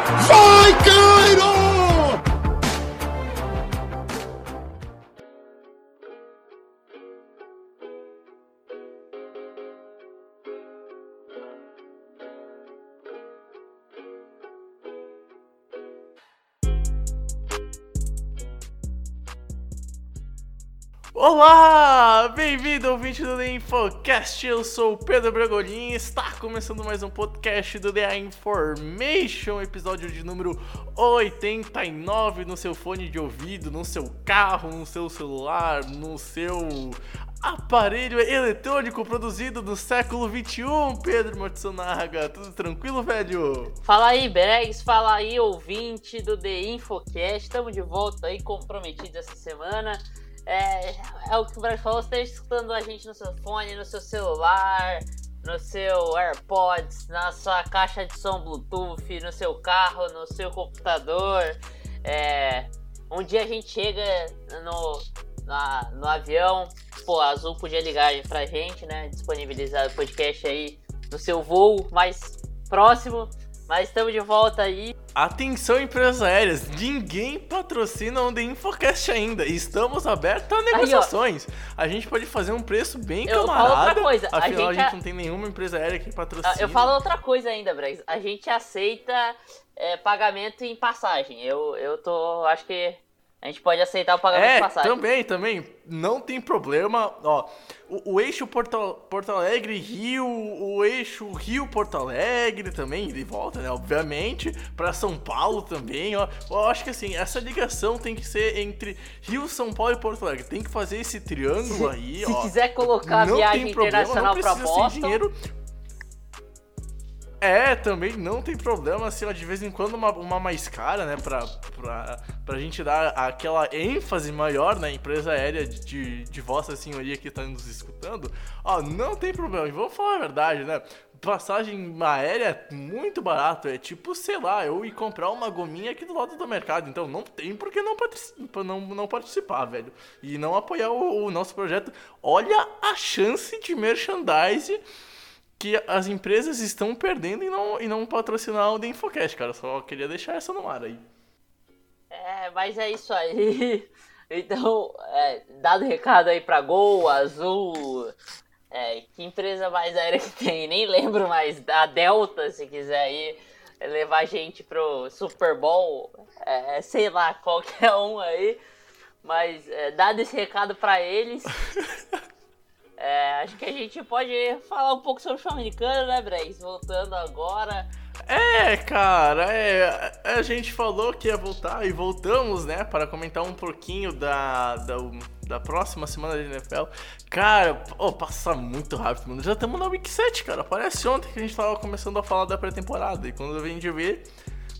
Fuck Olá, bem-vindo vídeo do The Infocast, eu sou o Pedro Bragolin e está começando mais um podcast do The Information, episódio de número 89 no seu fone de ouvido, no seu carro, no seu celular, no seu aparelho eletrônico produzido no século 21, Pedro Matsunaga, tudo tranquilo, velho? Fala aí, Bregs, fala aí, ouvinte do The Infocast. Estamos de volta aí, comprometidos essa semana. É, é o que o Bregs falou, você esteja escutando a gente no seu fone, no seu celular, no seu AirPods, na sua caixa de som Bluetooth, no seu carro, no seu computador. É, um dia a gente chega no, na- no avião, pô, a Azul podia ligar pra gente, né? Disponibilizar o podcast aí no seu voo mais próximo. Mas estamos de volta aí. Atenção, empresas aéreas, ninguém patrocina o The Infocast ainda. Estamos abertos a negociações. a gente pode fazer um preço bem Eu falo camarada. outra coisa, a Afinal, a gente gente, a- não tem nenhuma empresa aérea que patrocina. Ah, Eu falo outra coisa ainda, Bregs. A gente aceita é, pagamento em passagem. Eu, eu tô. Acho que a gente pode aceitar o pagamento É, em passagem. também, também. Não tem problema. Ó, o, o eixo Porto, Porto Alegre, Rio, o eixo Rio Porto Alegre também, de volta, né? Obviamente. Pra São Paulo também, ó. Eu acho que assim, essa ligação tem que ser entre Rio, São Paulo e Porto Alegre. Tem que fazer esse triângulo aí, Se ó. quiser colocar Não viagem tem problema, internacional não pra precisa ser Boston. dinheiro. É, também não tem problema, assim, de vez em quando uma, uma mais cara, né, pra, pra, pra gente dar aquela ênfase maior na empresa aérea de, de vossa senhoria que tá nos escutando, ó, não tem problema, e vamos falar a verdade, né, passagem aérea é muito barato, é tipo, sei lá, eu ir comprar uma gominha aqui do lado do mercado, então não tem por que não, partici- não, não participar, velho, e não apoiar o, o nosso projeto. Olha a chance de merchandise que as empresas estão perdendo e não, e não patrocinar o The Infocast, cara. Só queria deixar essa no ar aí. É, mas é isso aí. Então, é, dado recado aí pra Gol, Azul. é, que empresa mais aérea que tem? Nem lembro mais. A Delta, se quiser aí levar a gente pro Super Bowl. É, sei lá, qualquer um aí. Mas, é, dado esse recado pra eles. é, acho que a gente pode falar um pouco sobre o futebol americano, né, Bregs? Voltando agora. É, cara, é, a gente falou que ia voltar e voltamos, né, para comentar um pouquinho da, da, da próxima semana da NFL. Cara, oh, passa muito rápido, mano. Já estamos na Week 7, cara. Parece ontem que a gente tava começando a falar da pré-temporada. E quando eu vim de ver,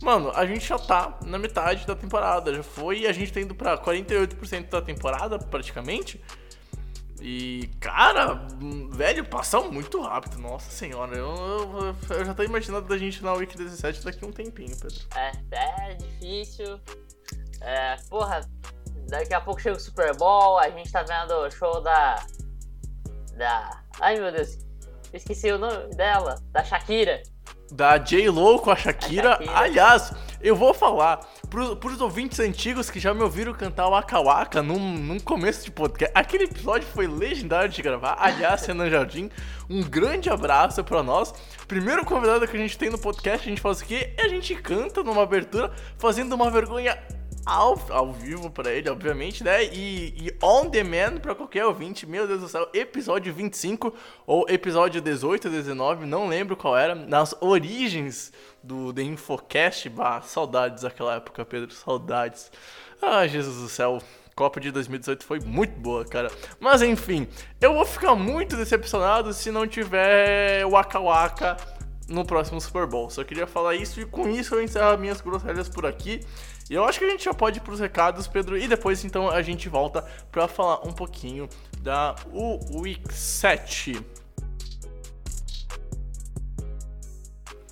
mano, a gente já tá na metade da temporada. Já foi, a gente tá indo pra 48% da temporada, praticamente. E, cara, velho, passa muito rápido, nossa senhora. Eu, eu, eu já tô imaginando da gente na Week 17 daqui um tempinho, Pedro. É, é difícil. É, porra, daqui a pouco chega o Super Bowl, a gente tá vendo o show da. Da. Ai meu Deus, esqueci o nome dela, da Shakira. Da J-Lo com a Shakira. A Shakira. Aliás, eu vou falar pros, pros ouvintes antigos que já me ouviram cantar o Waka Waka num, num começo de podcast. Aquele episódio foi legendário de gravar. Aliás, Renan Jardim, um grande abraço pra nós. Primeiro convidado que a gente tem no podcast, a gente faz o quê? A gente canta numa abertura, fazendo uma vergonha ao, ao vivo pra ele, obviamente, né? E, e on demand pra qualquer ouvinte. Meu Deus do céu, episódio 25 ou episódio 18, 19, não lembro qual era. Nas origens do The Infocast. Bah, saudades daquela época, Pedro, saudades. Ah, Jesus do céu. Copa de 2018 foi muito boa, cara. Mas enfim, eu vou ficar muito decepcionado se não tiver Waka Waka no próximo Super Bowl. Só queria falar isso e com isso eu encerro minhas groselhas por aqui. Eu acho que a gente já pode ir pros recados, Pedro, e depois então a gente volta para falar um pouquinho da Week 7.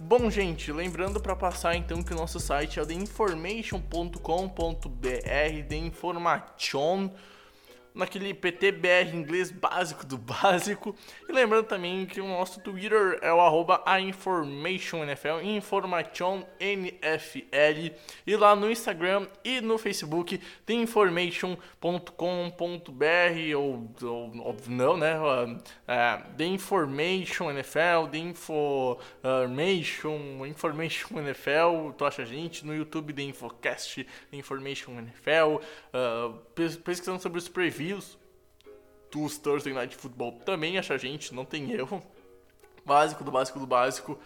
Bom, gente, lembrando para passar então que o nosso site é theinformation.com.br, The Information naquele PTBR inglês básico do básico. E lembrando também que o nosso Twitter é o arroba informationNFL, informationNFL. E lá no Instagram e no Facebook tem information.com.br ou, ou, ou, não, né? É, The Information NFL, The Information, Information NFL, tu acha a gente? No YouTube The Infocast, The Information NFL, uh, pesquisando sobre os previews reviews dos Thursday Night Football também acha a gente, não tem erro. Básico do básico do básico.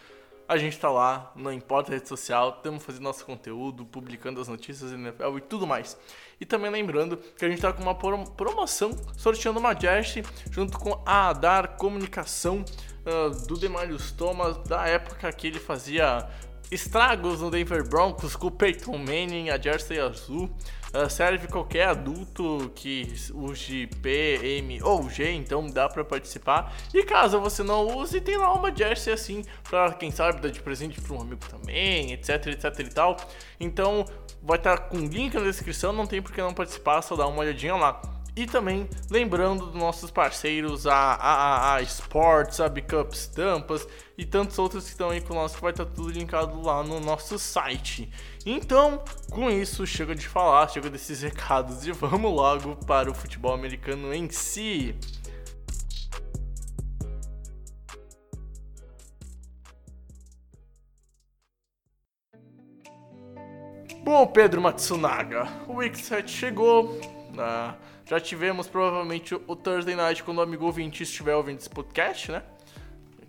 A gente tá lá, não importa a rede social, estamos fazendo nosso conteúdo, publicando as notícias do NFL e tudo mais. E também lembrando que a gente tá com uma promoção, sorteando uma jersey junto com a Adar Comunicação uh, do Demarius Thomas, da época que ele fazia estragos no Denver Broncos com o Peyton Manning, a jersey azul. Uh, serve qualquer adulto que use P, M ou G, então dá para participar. E caso você não use, tem lá uma jersey assim, para quem sabe dar de presente para um amigo também, etc, etc e tal. Então vai estar tá com link na descrição, não tem por que não participar, só dá uma olhadinha lá. E também lembrando dos nossos parceiros, a, a, a Sports, a Bickup Estampas e tantos outros que estão aí com nós, que vai estar tá tudo linkado lá no nosso site. Então, com isso, chega de falar, chega desses recados e vamos logo para o futebol americano em si. Bom, Pedro Matsunaga, o Week 7 chegou. Uh, já tivemos provavelmente o Thursday Night quando o amigo ouvinte estiver ouvindo esse podcast, né?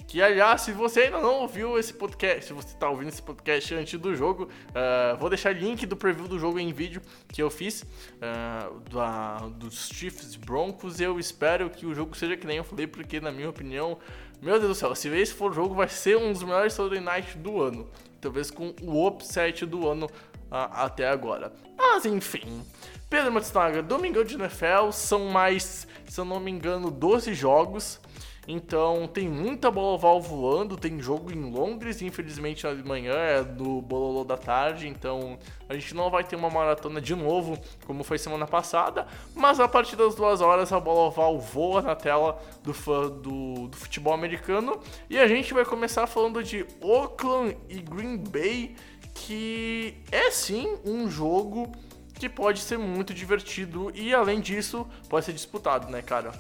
Que aliás, se você ainda não ouviu esse podcast, se você está ouvindo esse podcast antes do jogo, uh, vou deixar link do preview do jogo em vídeo que eu fiz uh, da, dos Chiefs Broncos. Eu espero que o jogo seja que nem eu falei, porque na minha opinião, meu Deus do céu, se esse for o jogo, vai ser um dos melhores Thursday Night do ano. Talvez com o upset do ano uh, até agora. Mas enfim. Pedro Matsunaga, Domingão de NFL são mais, se eu não me engano, 12 jogos. Então tem muita bola oval voando, tem jogo em Londres, infelizmente na manhã é do Bololô da tarde, então a gente não vai ter uma maratona de novo, como foi semana passada, mas a partir das duas horas a bola oval voa na tela do, do, do futebol americano e a gente vai começar falando de Oakland e Green Bay, que é sim um jogo que pode ser muito divertido e além disso pode ser disputado, né, cara?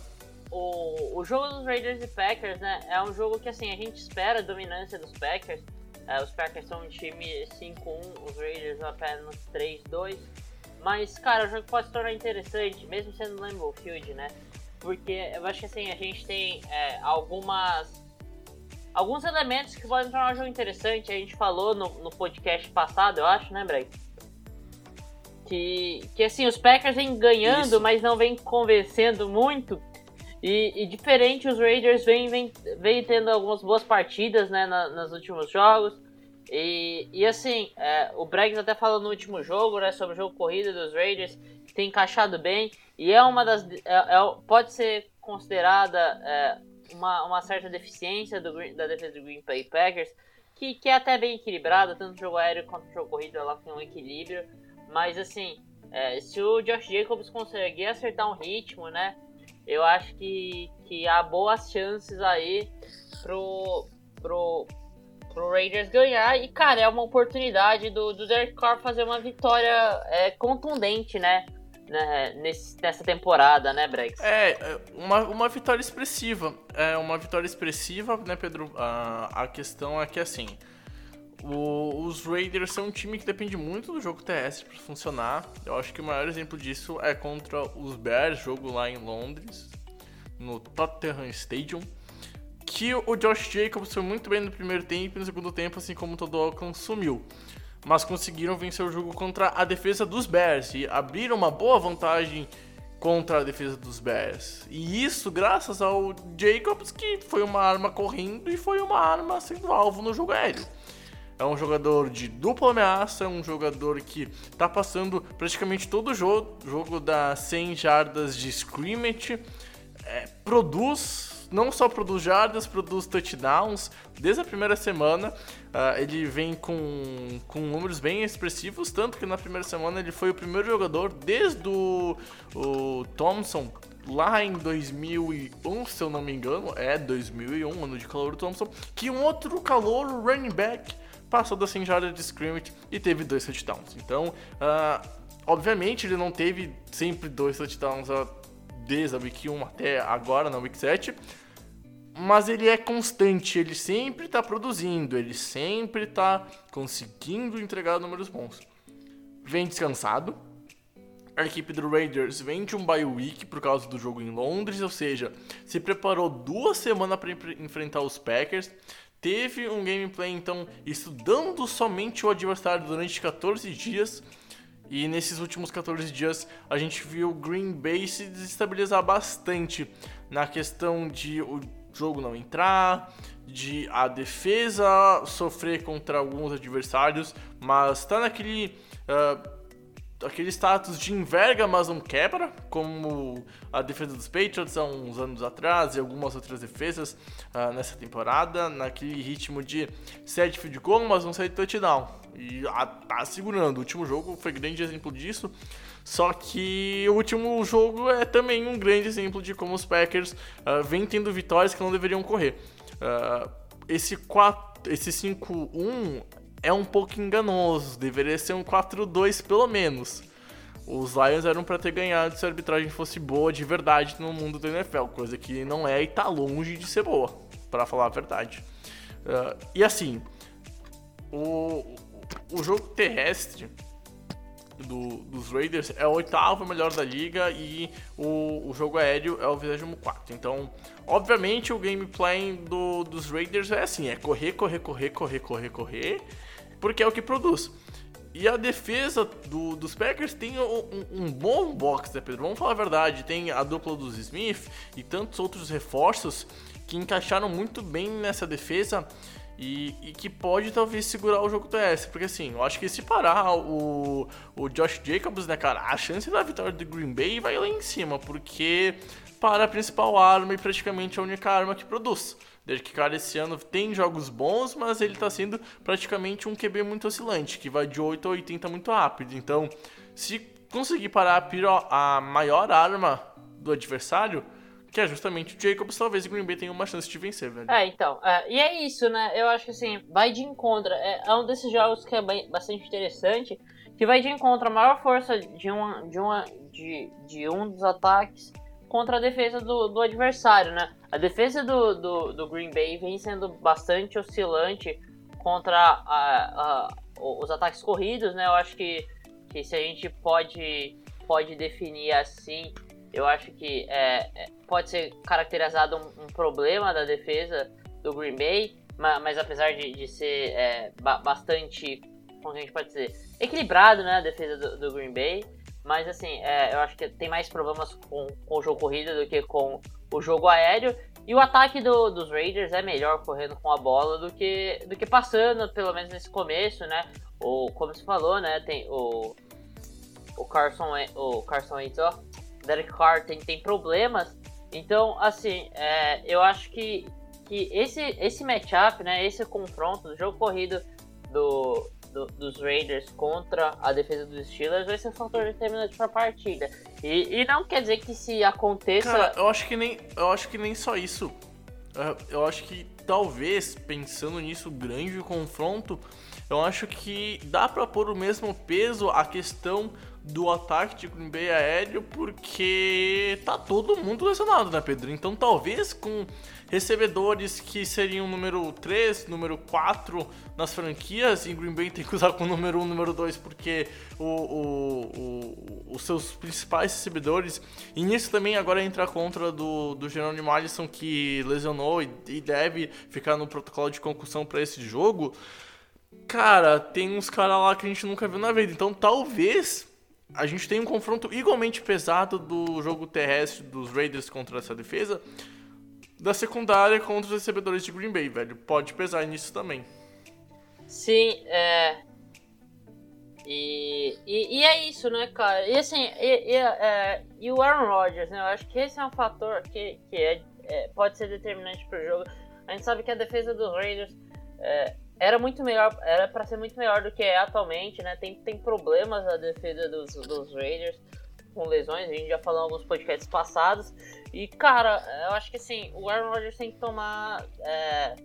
o, o jogo dos Raiders e Packers, né, é um jogo que assim, a gente espera a dominância dos Packers. É, os Packers são um time 5-1, os Raiders apenas 3-2. Mas, cara, o jogo pode se tornar interessante, mesmo sendo Lambeau Field, né? Porque eu acho que assim, a gente tem é, algumas. Alguns elementos que podem tornar o jogo interessante. A gente falou no, no podcast passado, eu acho, né, Bray? Que, que assim, os Packers vêm ganhando, Isso. mas não vêm convencendo muito. E, e, diferente, os Raiders vêm vem, vem tendo algumas boas partidas né, na, nos últimos jogos. E, e assim, é, o Braggs até falou no último jogo né, sobre o jogo corrida dos Raiders, que tem encaixado bem. E é uma das. É, é, pode ser considerada é, uma, uma certa deficiência do, da defesa do Green Bay Packers, que, que é até bem equilibrada, tanto o jogo aéreo quanto o jogo corrido, ela tem um equilíbrio. Mas assim, é, se o Josh Jacobs conseguir acertar um ritmo, né? eu acho que, que há boas chances aí pro, pro, pro Raiders ganhar. E, cara, é uma oportunidade do, do Derek Carr fazer uma vitória é, contundente, né? né nessa temporada, né, Brex? É, é, uma, uma vitória expressiva. É uma vitória expressiva, né, Pedro? A, a questão é que, assim, o, os Raiders são um time que depende muito do jogo terrestre para funcionar. Eu acho que o maior exemplo disso é contra os Bears, jogo lá em Londres, no Tottenham Stadium. Que o Josh Jacobs foi muito bem no primeiro tempo e no segundo tempo, assim como todo o Oakland, sumiu. mas conseguiram vencer o jogo contra a defesa dos Bears e abriram uma boa vantagem contra a defesa dos Bears. E isso graças ao Jacobs, que foi uma arma correndo e foi uma arma sendo alvo no jogo aéreo. É um jogador de dupla ameaça, é um jogador que tá passando praticamente todo o jogo, jogo das 100 jardas de scrimmage, é, produz, não só produz jardas, produz touchdowns. Desde a primeira semana, uh, ele vem com, com números bem expressivos, tanto que na primeira semana ele foi o primeiro jogador desde o, o Thompson lá em 2001, se eu não me engano, é 2001, ano de calor Thompson, que um outro calor running back passou da 100 jardas de scrimmage e teve dois touchdowns. Então, uh, obviamente, ele não teve sempre dois touchdowns uh, desde a Week 1 até agora, na Week 7, mas ele é constante, ele sempre está produzindo, ele sempre está conseguindo entregar números bons. Vem descansado. A equipe do Raiders vem de um bye week por causa do jogo em Londres, ou seja, se preparou duas semanas para enfrentar os Packers teve um gameplay então estudando somente o adversário durante 14 dias. E nesses últimos 14 dias a gente viu Green Bay se desestabilizar bastante na questão de o jogo não entrar, de a defesa sofrer contra alguns adversários, mas tá naquele uh, aquele status de enverga, mas não quebra, como a defesa dos Patriots há uns anos atrás e algumas outras defesas uh, nessa temporada, naquele ritmo de 7 field goal, mas não 7 touchdown. E uh, tá segurando. O último jogo foi grande exemplo disso. Só que o último jogo é também um grande exemplo de como os Packers uh, vêm tendo vitórias que não deveriam correr. Uh, esse 4, esse 5-1 é um pouco enganoso. Deveria ser um 4-2 pelo menos. Os Lions eram para ter ganhado se a arbitragem fosse boa de verdade no mundo do NFL, coisa que não é e tá longe de ser boa, para falar a verdade. Uh, e assim, o, o jogo terrestre do, dos Raiders é o oitavo melhor da liga e o, o jogo aéreo é o 24. Então, obviamente, o gameplay do, dos Raiders é assim: é correr, correr, correr, correr, correr, correr porque é o que produz. E a defesa do, dos Packers tem um, um, bom box, né, Pedro? Vamos falar a verdade. Tem a dupla dos Smith e tantos outros reforços que encaixaram muito bem nessa defesa e, e, que pode talvez segurar o jogo TS. Porque assim, eu acho que se parar o, o Josh Jacobs, né, cara, a chance da vitória do Green Bay vai lá em cima, porque para a principal arma e praticamente a única arma que produz. Desde que, cara, esse ano tem jogos bons, mas ele tá sendo praticamente um QB muito oscilante, que vai de 8 a 80 muito rápido. Então, se conseguir parar a, a maior arma do adversário, que é justamente o Jacobs, talvez o Green Bay tenha uma chance de vencer, velho. É, então. É, e é isso, né? Eu acho que assim, vai de encontro. É, é um desses jogos que é bem, bastante interessante, que vai de encontro a maior força de, uma, de, uma, de, de um dos ataques contra a defesa do, do adversário, né? A defesa do, do, do, Green Bay vem sendo bastante oscilante contra a, a, os ataques corridos, né? Eu acho que, que se a gente pode, pode definir assim, eu acho que é, é pode ser caracterizado um, um, problema da defesa do Green Bay, mas, mas apesar de, de ser é, bastante, como a gente pode dizer, equilibrado, né? A defesa do, do Green Bay. Mas assim, é, eu acho que tem mais problemas com, com o jogo corrido do que com o jogo aéreo. E o ataque do, dos Raiders é melhor correndo com a bola do que, do que passando, pelo menos nesse começo, né? Ou como você falou, né? Tem o, o Carson, o Carson Wentz, ó, Derek Carr tem, tem problemas. Então, assim, é, eu acho que, que esse, esse matchup, né? Esse confronto do jogo corrido do, do, dos Raiders contra a defesa dos Steelers vai ser um fator determinante para a partida. E, e, não quer dizer que se aconteça. Cara, eu acho que nem, eu acho que nem só isso. Eu acho que talvez, pensando nisso, grande confronto, eu acho que dá para pôr o mesmo peso a questão do ataque de Green Bay aéreo, porque tá todo mundo lesionado, né, Pedro? Então talvez com recebedores que seriam número 3, número 4 nas franquias, e Green Bay tem que usar com o número 1, número 2, porque o, o, o, os seus principais recebedores, e nisso também agora entra contra do, do Jerônimo Alisson, que lesionou e, e deve ficar no protocolo de concussão para esse jogo Cara, tem uns caras lá que a gente nunca viu na vida. Então talvez a gente tenha um confronto igualmente pesado do jogo terrestre dos Raiders contra essa defesa. Da secundária contra os recebedores de Green Bay, velho. Pode pesar nisso também. Sim, é. E, e, e, é isso, né, cara? E assim, e, e, é, e, o Aaron Rodgers, né? Eu acho que esse é um fator que, que é, é pode ser determinante pro jogo. A gente sabe que a defesa dos Raiders é, era muito melhor, era para ser muito melhor do que é atualmente, né? Tem, tem problemas a defesa dos, dos Raiders com lesões, a gente já falou em alguns podcasts passados. E, cara, eu acho que assim, o Aaron Rodgers tem que tomar. É,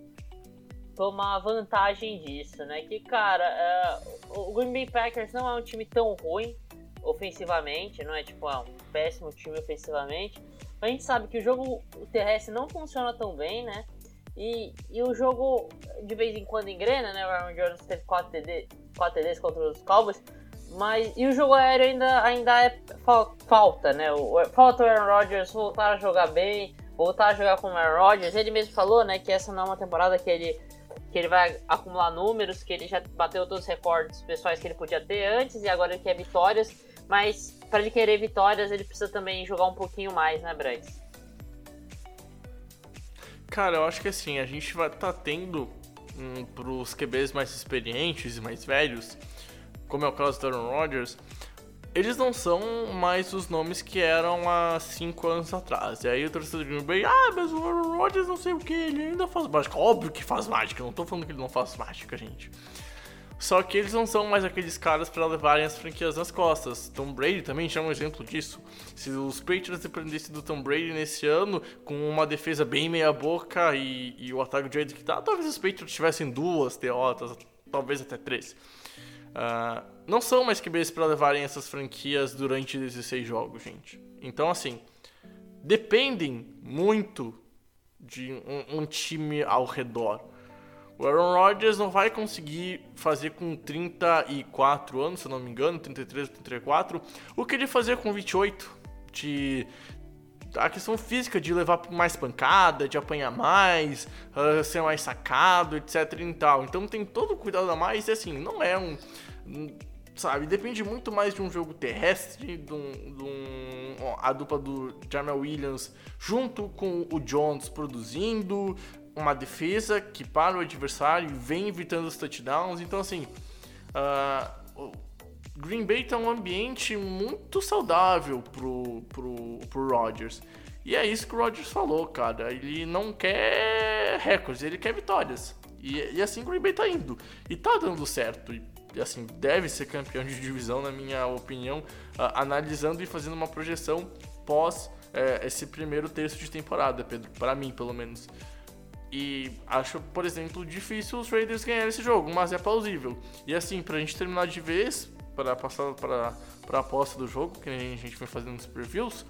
tomar vantagem disso, né? Que, cara, é, o Green Bay Packers não é um time tão ruim ofensivamente, não é tipo é um péssimo time ofensivamente. A gente sabe que o jogo terrestre não funciona tão bem, né? E, e o jogo de vez em quando engrena, né? O Aaron Jones teve 4, TD, 4 TDs contra os Cowboys. Mas, e o jogo aéreo ainda, ainda é falta, né? O, falta o Aaron Rodgers voltar a jogar bem, voltar a jogar com o Aaron Rodgers. Ele mesmo falou, né, que essa não é uma temporada que ele que ele vai acumular números, que ele já bateu todos os recordes pessoais que ele podia ter antes e agora ele quer vitórias, mas para ele querer vitórias ele precisa também jogar um pouquinho mais, né, Bryce? Cara, eu acho que assim, a gente vai tá tendo um, pros QBs mais experientes e mais velhos, como é o caso do Aaron Rodgers, eles não são mais os nomes que eram há 5 anos atrás. E aí o torcedor de Green Bay, ah, mas o Aaron Rodgers não sei o que, ele ainda faz mágica. Óbvio que faz mágica, não tô falando que ele não faz mágica, gente. Só que eles não são mais aqueles caras para levarem as franquias nas costas. Tom Brady também já é um exemplo disso. Se os Patriots dependessem do Tom Brady nesse ano, com uma defesa bem meia-boca e, e, o ataque de que tá, talvez os Patriots tivessem duas derrotas, talvez até três. Uh, não são mais QBs para levarem essas franquias durante 16 jogos, gente. Então, assim, dependem muito de um, um time ao redor. O Aaron Rodgers não vai conseguir fazer com 34 anos, se eu não me engano, 33 34, o que ele fazia com 28, de a questão física de levar mais pancada, de apanhar mais, uh, ser mais sacado, etc e tal. Então tem todo o cuidado a mais e assim, não é um, sabe, depende muito mais de um jogo terrestre, de um, de um a dupla do Jamal Williams junto com o Jones produzindo, uma defesa que para o adversário vem evitando os touchdowns. Então, assim, uh, Green Bay tá um ambiente muito saudável pro, pro, pro Rodgers. E é isso que o Rodgers falou, cara. Ele não quer recordes, ele quer vitórias. E, e assim o Green Bay tá indo. E tá dando certo. E, assim, deve ser campeão de divisão, na minha opinião, uh, analisando e fazendo uma projeção pós uh, esse primeiro terço de temporada, Pedro. para mim, pelo menos. E acho, por exemplo, difícil os Raiders ganharem esse jogo, mas é plausível. E assim, pra gente terminar de vez, para passar para a aposta do jogo, que a gente vem fazendo nos previews,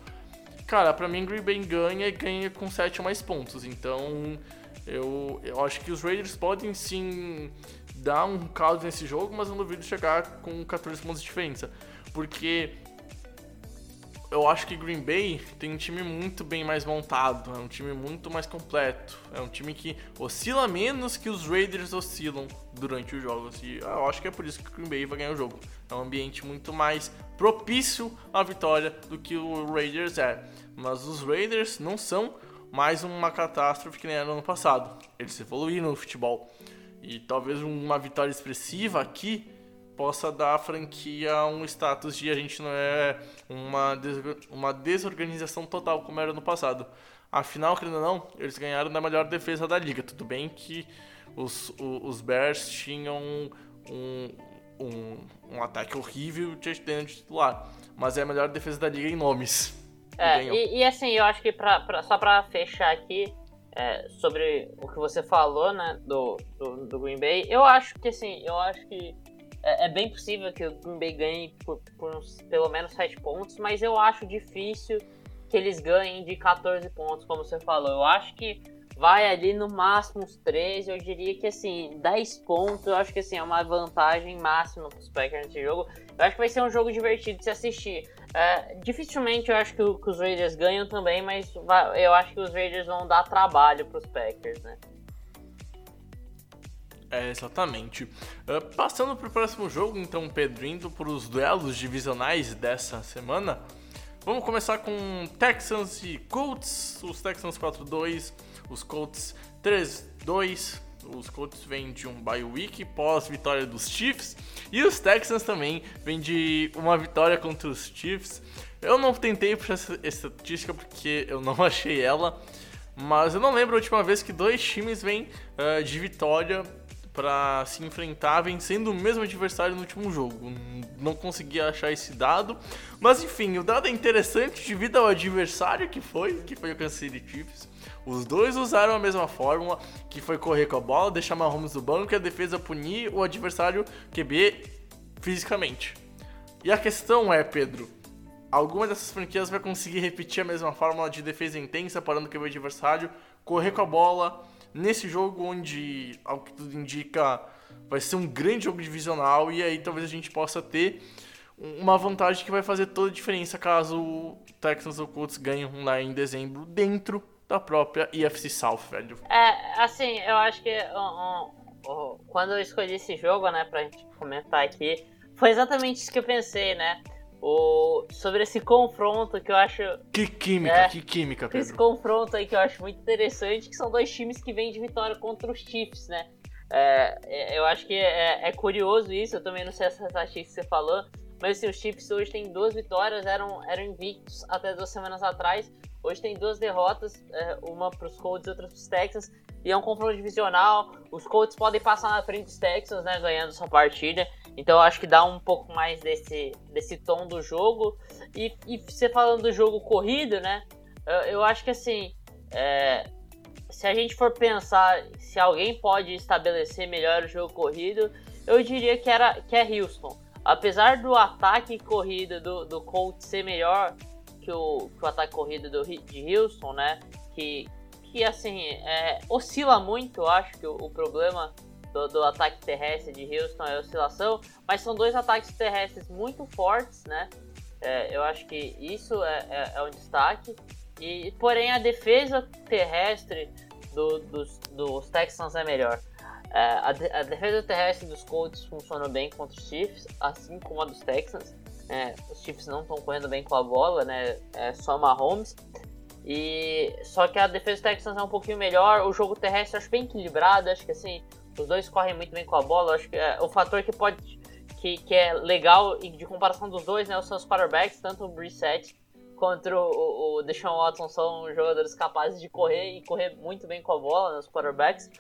cara, pra mim Green Bay ganha e ganha com 7 ou mais pontos. Então, eu, eu acho que os Raiders podem sim dar um caos nesse jogo, mas não duvido chegar com 14 pontos de diferença. Porque eu acho que Green Bay tem um time muito bem mais montado, é um time muito mais completo, é um time que oscila menos que os Raiders oscilam durante os jogos. E eu acho que é por isso que o Green Bay vai ganhar o jogo. É um ambiente muito mais propício à vitória do que o Raiders é. Mas os Raiders não são mais uma catástrofe que nem era no ano passado. Eles evoluíram no futebol. E talvez uma vitória expressiva aqui possa dar à franquia um status de a gente não é uma, uma desorganização total como era no passado. Afinal, querendo ou não, eles ganharam da melhor defesa da liga. Tudo bem que os, os, os Bears tinham um, um, um ataque horrível de titular, mas é a melhor defesa da liga em nomes. É, e, e, assim, eu acho que pra, pra, só pra fechar aqui é, sobre o que você falou, né, do, do, do Green Bay, eu acho que assim, eu acho que é, é, bem possível que o Green Bay ganhe por, por uns, pelo menos 7 pontos, mas eu acho difícil que eles ganhem de 14 pontos, como você falou. Eu acho que vai ali no máximo uns 13, eu diria que assim, 10 pontos, eu acho que assim, é uma vantagem máxima para os Packers nesse jogo. Eu acho que vai ser um jogo divertido de se assistir. É, dificilmente eu acho que, que, os Raiders ganham também, mas eu acho que os Raiders vão dar trabalho para os Packers, né? É, exatamente. Uh, passando para o próximo jogo, então, Pedro, indo para os duelos divisionais dessa semana. Vamos começar com Texans e Colts. Os Texans 4-2, os Colts 3-2. Os Colts vêm de um bye week pós vitória dos Chiefs. E os Texans também vêm de uma vitória contra os Chiefs. Eu não tentei puxar essa estatística porque eu não achei ela. Mas eu não lembro a última vez que dois times vêm uh, de vitória para se enfrentar vencendo o mesmo adversário no último jogo. Não consegui achar esse dado, mas enfim, o dado é interessante devido ao adversário que foi, que foi o Kansas City Chiefs. Os dois usaram a mesma fórmula, que foi correr com a bola, deixar Mahomes no banco e a defesa punir o adversário QB fisicamente. E a questão é, Pedro, alguma dessas franquias vai conseguir repetir a mesma fórmula de defesa intensa, parando o QB adversário, correr com a bola, nesse jogo onde, ao que tudo indica, vai ser um grande jogo divisional e aí talvez a gente possa ter uma vantagem que vai fazer toda a diferença caso o Texans ou Colts ganhem lá em dezembro dentro da própria EFC South, velho. É, assim, eu acho que um, um, quando eu escolhi esse jogo, né, pra gente comentar aqui, foi exatamente isso que eu pensei, né? O, sobre esse confronto que eu acho. Que química, é, que química, Pedro. Esse confronto aí que eu acho muito interessante, que são dois times que vêm de vitória contra os Chiefs, né? É, é eu acho que é, é, curioso isso, eu também não sei essa estatística que você falou, mas assim, os Chiefs hoje têm duas vitórias, eram, eram invictos até duas semanas atrás. Hoje tem duas derrotas, é, uma para os Colts e outra para os Texans. E é um confronto divisional. Os Colts podem passar na frente dos Texans, né, ganhando essa partida. Então acho que dá um pouco mais desse, desse tom do jogo. E, e você falando do jogo corrido, né? Eu, eu acho que assim. É, se a gente for pensar se alguém pode estabelecer melhor o jogo corrido, eu diria que, era, que é Houston. Apesar do ataque corrido do, do Colts ser melhor que o, que o ataque corrido do, de Houston, né? Que, que assim, é, oscila muito, eu acho que o, o problema do, do, ataque terrestre de Houston é oscilação, mas são dois ataques terrestres muito fortes, né? É, eu acho que isso é, é, é, um destaque. E, porém, a defesa terrestre do, dos, dos Texans é melhor. É, a, a, defesa terrestre dos Colts funciona bem contra os Chiefs, assim como a dos Texans. É, os Chiefs não estão correndo bem com a bola, né? É só Mahomes. E só que a defesa dos Texans é um pouquinho melhor. O jogo terrestre acho bem equilibrado. Acho que assim, os dois correm muito bem com a bola. Acho que é, o fator que pode. Que, que é legal e de comparação dos dois, né? Os quarterbacks, tanto o Brissett quanto o, o Deshaun Watson são jogadores capazes de correr e correr muito bem com a bola, né, quarterbacks.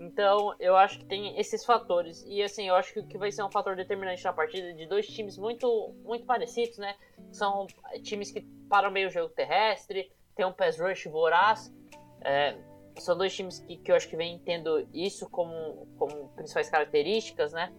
Então, eu acho que tem esses fatores. E assim, eu acho que o que vai ser um fator determinante na partida de dois times muito, muito parecidos, né? São times que param meio o jogo terrestre, tem um pass rush voraz. É, são dois times que, que eu acho que vem tendo isso como, como principais características, né?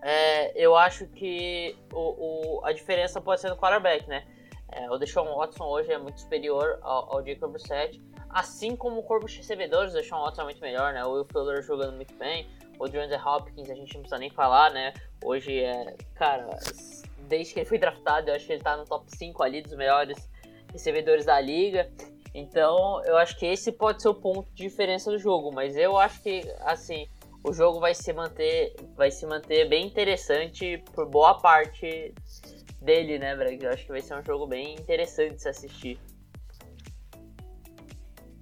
É, eu acho que o, o, a diferença pode ser no quarterback, né? É, o Deshaun Watson hoje é muito superior ao, ao Jacob Brissett, assim como o corpo de recebedores, o Deshaun Watson é muito melhor, né? O Will Fuller jogando muito bem, o DeAndre Hopkins a gente não precisa nem falar, né? Hoje é, cara, desde que ele foi draftado, eu acho que ele tá no top 5 ali dos melhores recebedores da liga. Então, eu acho que esse pode ser o ponto de diferença do jogo, mas eu acho que assim, o jogo vai se manter, vai se manter bem interessante por boa parte dele, né, Breg? Eu acho que vai ser um jogo bem interessante de se assistir.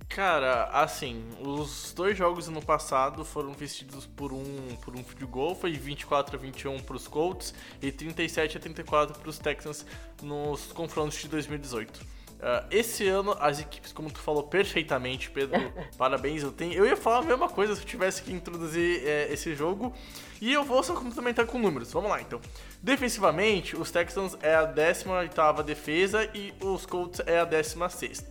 Cara, assim, os dois jogos no passado foram vestidos por um por um field goal, foi 24 a 21 para os Colts e 37 a 34 para os Texans nos confrontos de 2018. Uh, esse ano, as equipes, como tu falou perfeitamente, Pedro, parabéns. Eu, tenho, eu ia falar a mesma coisa se eu tivesse que introduzir é, esse jogo. E eu vou só complementar com números. Vamos lá, então. Defensivamente, os Texans é a 18 defesa e os Colts é a 16.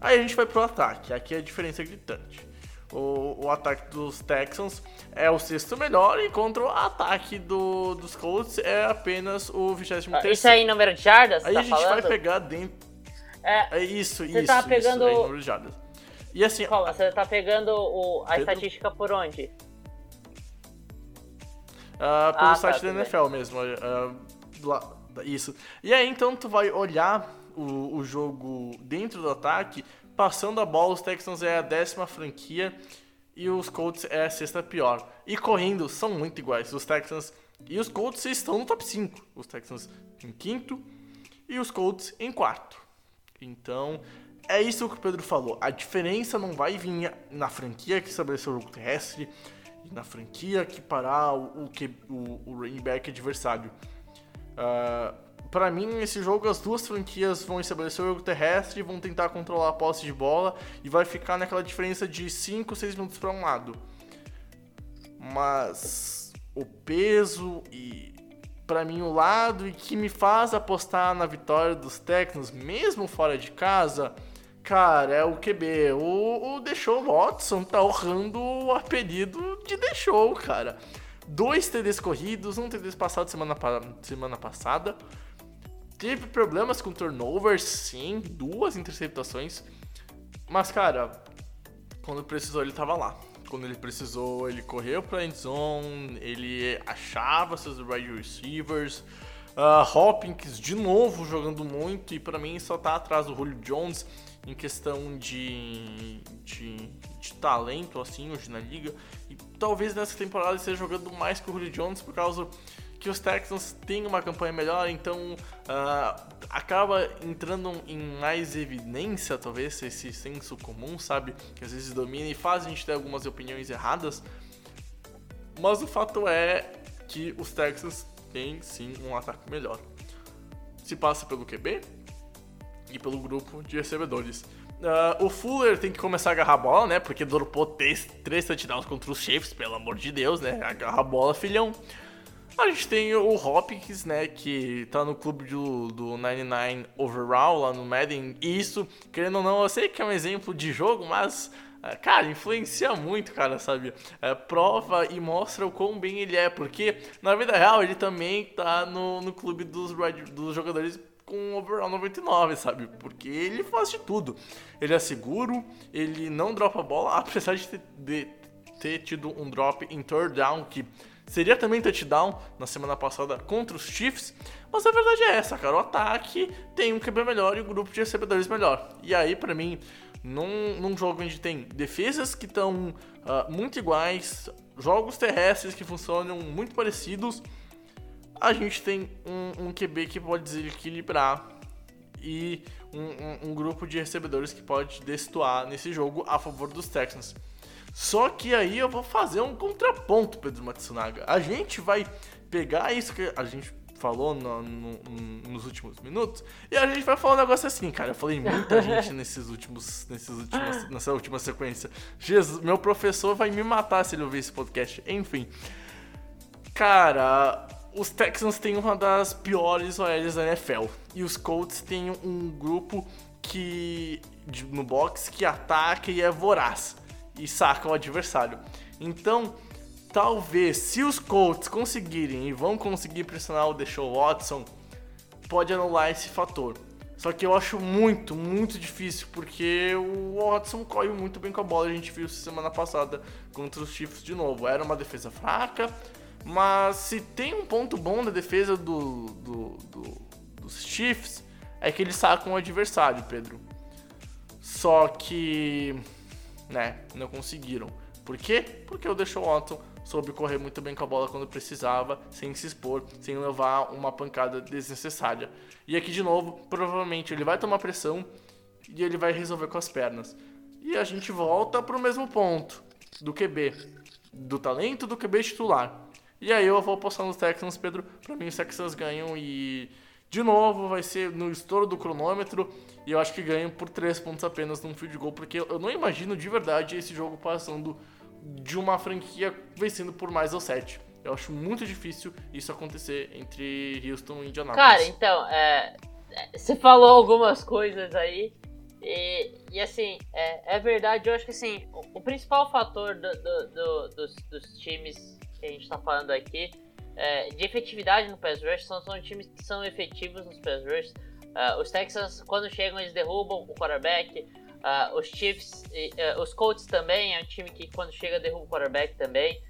Aí a gente vai pro ataque. Aqui é a diferença gritante. O, o, ataque dos Texans é o sexto melhor, enquanto o ataque do, dos Colts é apenas o 23. Ah, isso é em número de jardas? Aí tá a gente falando? vai pegar dentro. É, é isso, você isso. tá pegando. Isso, é. E assim. Calma, você tá pegando o, a Pedro... estatística por onde? Uh, pelo ah, site tá, da NFL bem. mesmo. Uh, lá, isso. E aí então tu vai olhar o, o jogo dentro do ataque, passando a bola, os Texans é a décima franquia e os Colts é a sexta pior. E correndo são muito iguais. Os Texans e os Colts estão no top 5. Os Texans em quinto e os Colts em quarto. Então, é isso que o Pedro falou. A diferença não vai vir na franquia que estabeleceu o jogo terrestre e na franquia que parar o, o, o, o running back adversário. Uh, para mim, nesse jogo, as duas franquias vão estabelecer o jogo terrestre, vão tentar controlar a posse de bola e vai ficar naquela diferença de 5, 6 minutos para um lado. Mas o peso e para mim o lado e que me faz apostar na vitória dos Tecnos, mesmo fora de casa, cara, é o QB. O, o Show Watson tá honrando o apelido de Show, cara. Dois TDs corridos, um TD passado semana, semana passada. Teve problemas com turnovers, sim, duas interceptações. Mas, cara, quando precisou, ele tava lá. Quando ele precisou, ele correu pra endzone, ele achava seus wide receivers. Uh, Hopkins de novo jogando muito e para mim só tá atrás do Julio Jones em questão de, de, de, talento assim hoje na liga e talvez nessa temporada ele esteja jogando mais que o Julio Jones por causa que os Texans têm uma campanha melhor, então uh, acaba entrando em mais evidência, talvez, esse senso comum, sabe? Que às vezes domina e faz a gente ter algumas opiniões erradas. Mas o fato é que os Texans têm sim um ataque melhor. Se passa pelo QB e pelo grupo de recebedores. Uh, o Fuller tem que começar a agarrar a bola, né? Porque dropou três, três touchdowns contra os Chiefs, pelo amor de Deus, né? Agarra a bola, filhão. A gente tem o Hopkins, né, que tá no clube do, do 99 Overall lá no Madden. E isso, querendo ou não, eu sei que é um exemplo de jogo, mas é, Cara, influencia muito, cara, sabe? É, prova e mostra o quão bem ele é, porque na vida real ele também tá no, no clube dos, dos jogadores com overall 99, sabe? Porque ele faz de tudo. Ele é seguro, ele não dropa a bola, apesar de ter, de ter tido um drop em third down que Seria também touchdown na semana passada contra os Chiefs, mas a verdade é essa, cara. O ataque tem um QB melhor e o um grupo de recebedores melhor. E aí, para mim, num, num, jogo onde tem defesas que estão uh, muito iguais, jogos terrestres que funcionam muito parecidos, a gente tem um, um QB que pode desequilibrar e um, um, um grupo de recebedores que pode destoar nesse jogo a favor dos Texans. Só que aí eu vou fazer um contraponto, Pedro Matsunaga. A gente vai pegar isso que a gente falou no, no, nos últimos minutos e a gente vai falar um negócio assim, cara. Eu falei muita gente nesses últimos, nesses últimos, nessa última sequência. Jesus, meu professor vai me matar se ele ouvir esse podcast. Enfim, cara, os Texans têm uma das piores OLs da NFL e os Colts têm um grupo que no box que ataca e é voraz e saca o adversário. Então, talvez, se os Colts conseguirem e vão conseguir pressionar o Deshaun Watson, pode anular esse fator. Só que eu acho muito, muito difícil, porque o Watson corre muito bem com a bola. A gente viu semana passada contra os Chiefs de novo. Era uma defesa fraca, mas se tem um ponto bom da defesa do, do, do, dos Chiefs, é que eles sacam o adversário, Pedro. Só que né, não conseguiram. Por quê? Porque o Deshaun Watson soube correr muito bem com a bola quando precisava, sem se expor, sem levar uma pancada desnecessária. E aqui de novo, provavelmente ele vai tomar pressão e ele vai resolver com as pernas. E a gente volta para o mesmo ponto do QB, do talento do QB titular. E aí eu vou apostar nos Texans, Pedro. Para mim os Texans ganham e de novo, vai ser no estouro do cronômetro e eu acho que ganham por 3 pontos apenas num field goal, porque eu não imagino de verdade esse jogo passando de uma franquia vencendo por mais ou 7. Eu acho muito difícil isso acontecer entre Houston e Indianapolis. Cara, então, é, é, você falou algumas coisas aí. E, e assim, é, é, verdade, eu acho que assim, o, o principal fator do, do, do, dos, dos times que a gente tá falando aqui é, de efetividade no pass rush, são, são times que são efetivos nos pass rush. Uh, os Texans, quando chegam, eles derrubam o quarterback. Uh, os Chiefs, uh, os Colts também, é um time que quando chega derruba o quarterback também.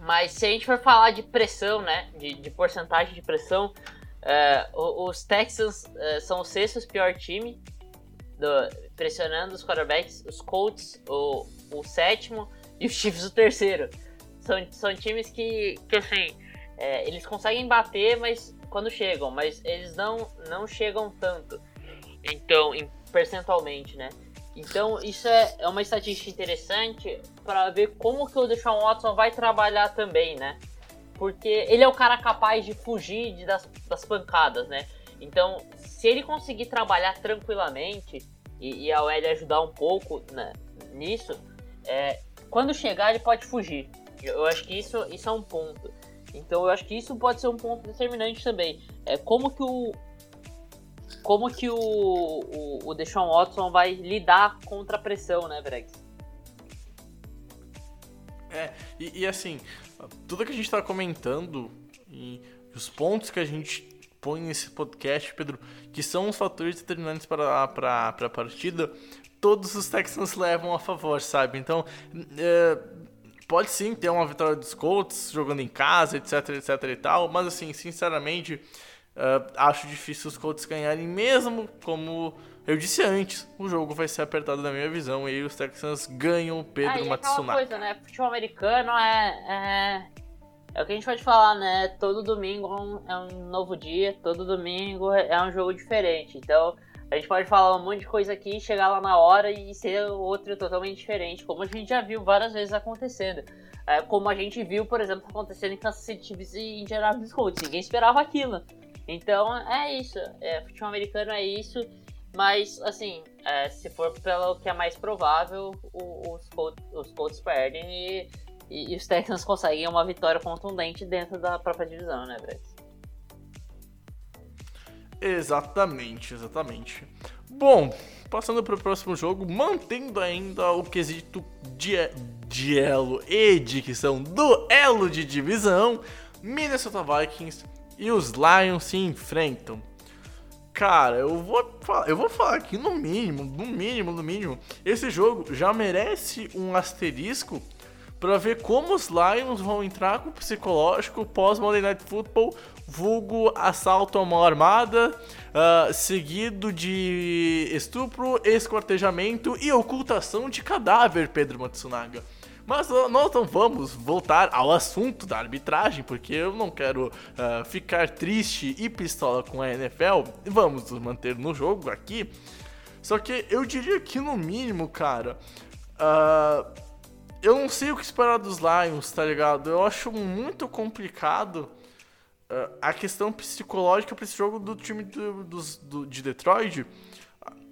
Mas se a gente for falar de pressão, né, de, de porcentagem de pressão, os Texans são o sexto pior time do, pressionando os quarterbacks. Os Colts, o, o sétimo e os Chiefs o terceiro. São, são times que, que assim, é, eles conseguem bater, mas quando chegam, mas eles não, não chegam tanto. Então, em, percentualmente, né? Então, isso é, é uma estatística interessante para ver como que o Deshaun Watson vai trabalhar também, né? Porque ele é o cara capaz de fugir de, das, das pancadas, né? Então, se ele conseguir trabalhar tranquilamente e, e a OL ajudar um pouco né, nisso, é, quando chegar ele pode fugir. Eu acho que isso, isso é um ponto. Então eu acho que isso pode ser um ponto determinante também. É como que o como que o, o, o Deshaun Watson vai lidar contra a pressão, né, Brex? É, e, e, assim, tudo que a gente tá comentando e os pontos que a gente põe nesse podcast, Pedro, que são os fatores determinantes para a partida, todos os Texans levam a favor, sabe? Então, é, pode sim ter uma vitória dos Colts jogando em casa, etc, etc e tal, mas assim, sinceramente, uh, acho difícil os Colts ganharem, mesmo como eu disse antes, o jogo vai ser apertado na minha visão e os Texans ganham o Pedro ah, Matsunaga. coisa, né? Futebol americano é, é, é o que a gente pode falar, né? Todo domingo é um, é um novo dia, todo domingo é um jogo diferente. Então, a gente pode falar um monte de coisa aqui, chegar lá na hora e ser outro totalmente diferente, como a gente já viu várias vezes acontecendo. É, como a gente viu, por exemplo, acontecendo em Kansas City Chiefs e Indianapolis Colts. Ninguém esperava aquilo. Então, é isso. É, futebol americano é isso. Mas, assim, é, se for pelo que é mais provável, o, os, Colts, os Colts perdem e, e, e, os Texans conseguem uma vitória contundente dentro da própria divisão, né, Brett? Exatamente, exatamente. Bom, passando para o próximo jogo, mantendo ainda o quesito de, elo e dicção do elo de divisão, Minnesota Vikings e os Lions se enfrentam. Cara, eu vou eu vou falar aqui no mínimo, no mínimo, no mínimo, esse jogo já merece um asterisco para ver como os Lions vão entrar com o psicológico pós Monday Night Football, vulgo assalto a mão armada, uh, seguido de estupro, esquartejamento e ocultação de cadáver, Pedro Matsunaga. Mas nós não vamos voltar ao assunto da arbitragem, porque eu não quero uh, ficar triste e pistola com a NFL. Vamos nos manter no jogo aqui. Só que eu diria que no mínimo, cara. Uh, eu não sei o que esperar dos Lions, tá ligado? Eu acho muito complicado uh, a questão psicológica para esse jogo do time do, do, de Detroit.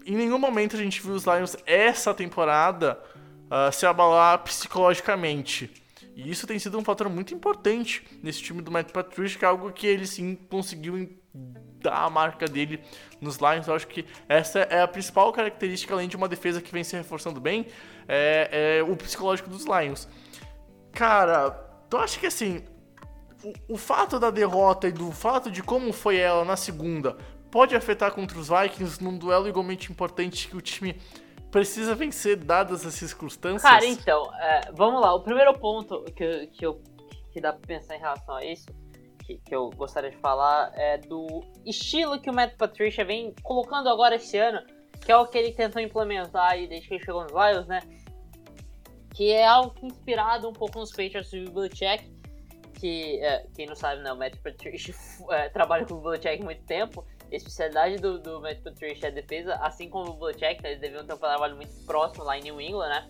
Em nenhum momento a gente viu os Lions essa temporada uh, se abalar psicologicamente. E isso tem sido um fator muito importante nesse time do Matt Patricia, que é algo que ele sim conseguiu dar a marca dele nos Lions. Eu acho que essa é a principal característica, além de uma defesa que vem se reforçando bem, é, é o psicológico dos Lions. Cara, tu acha que assim, o, o fato da derrota e do fato de como foi ela na segunda pode afetar contra os Vikings num duelo igualmente importante que o time precisa vencer dadas as circunstâncias? Cara, então, é, vamos lá. O primeiro ponto que, que, eu, que dá pra pensar em relação a isso, que, que eu gostaria de falar, é do estilo que o Matt Patricia vem colocando agora esse ano, que é o que ele tentou implementar aí desde que ele chegou nos Lions, né? Que é algo inspirado um pouco nos Patriots do Belichick, que, é, quem não sabe, né, o Matt Patricia é, trabalha com o Belichick há muito tempo, a especialidade do, do Matt Patricia é a defesa, assim como o Belichick, né, eles deviam ter um trabalho muito próximo lá em New England, né?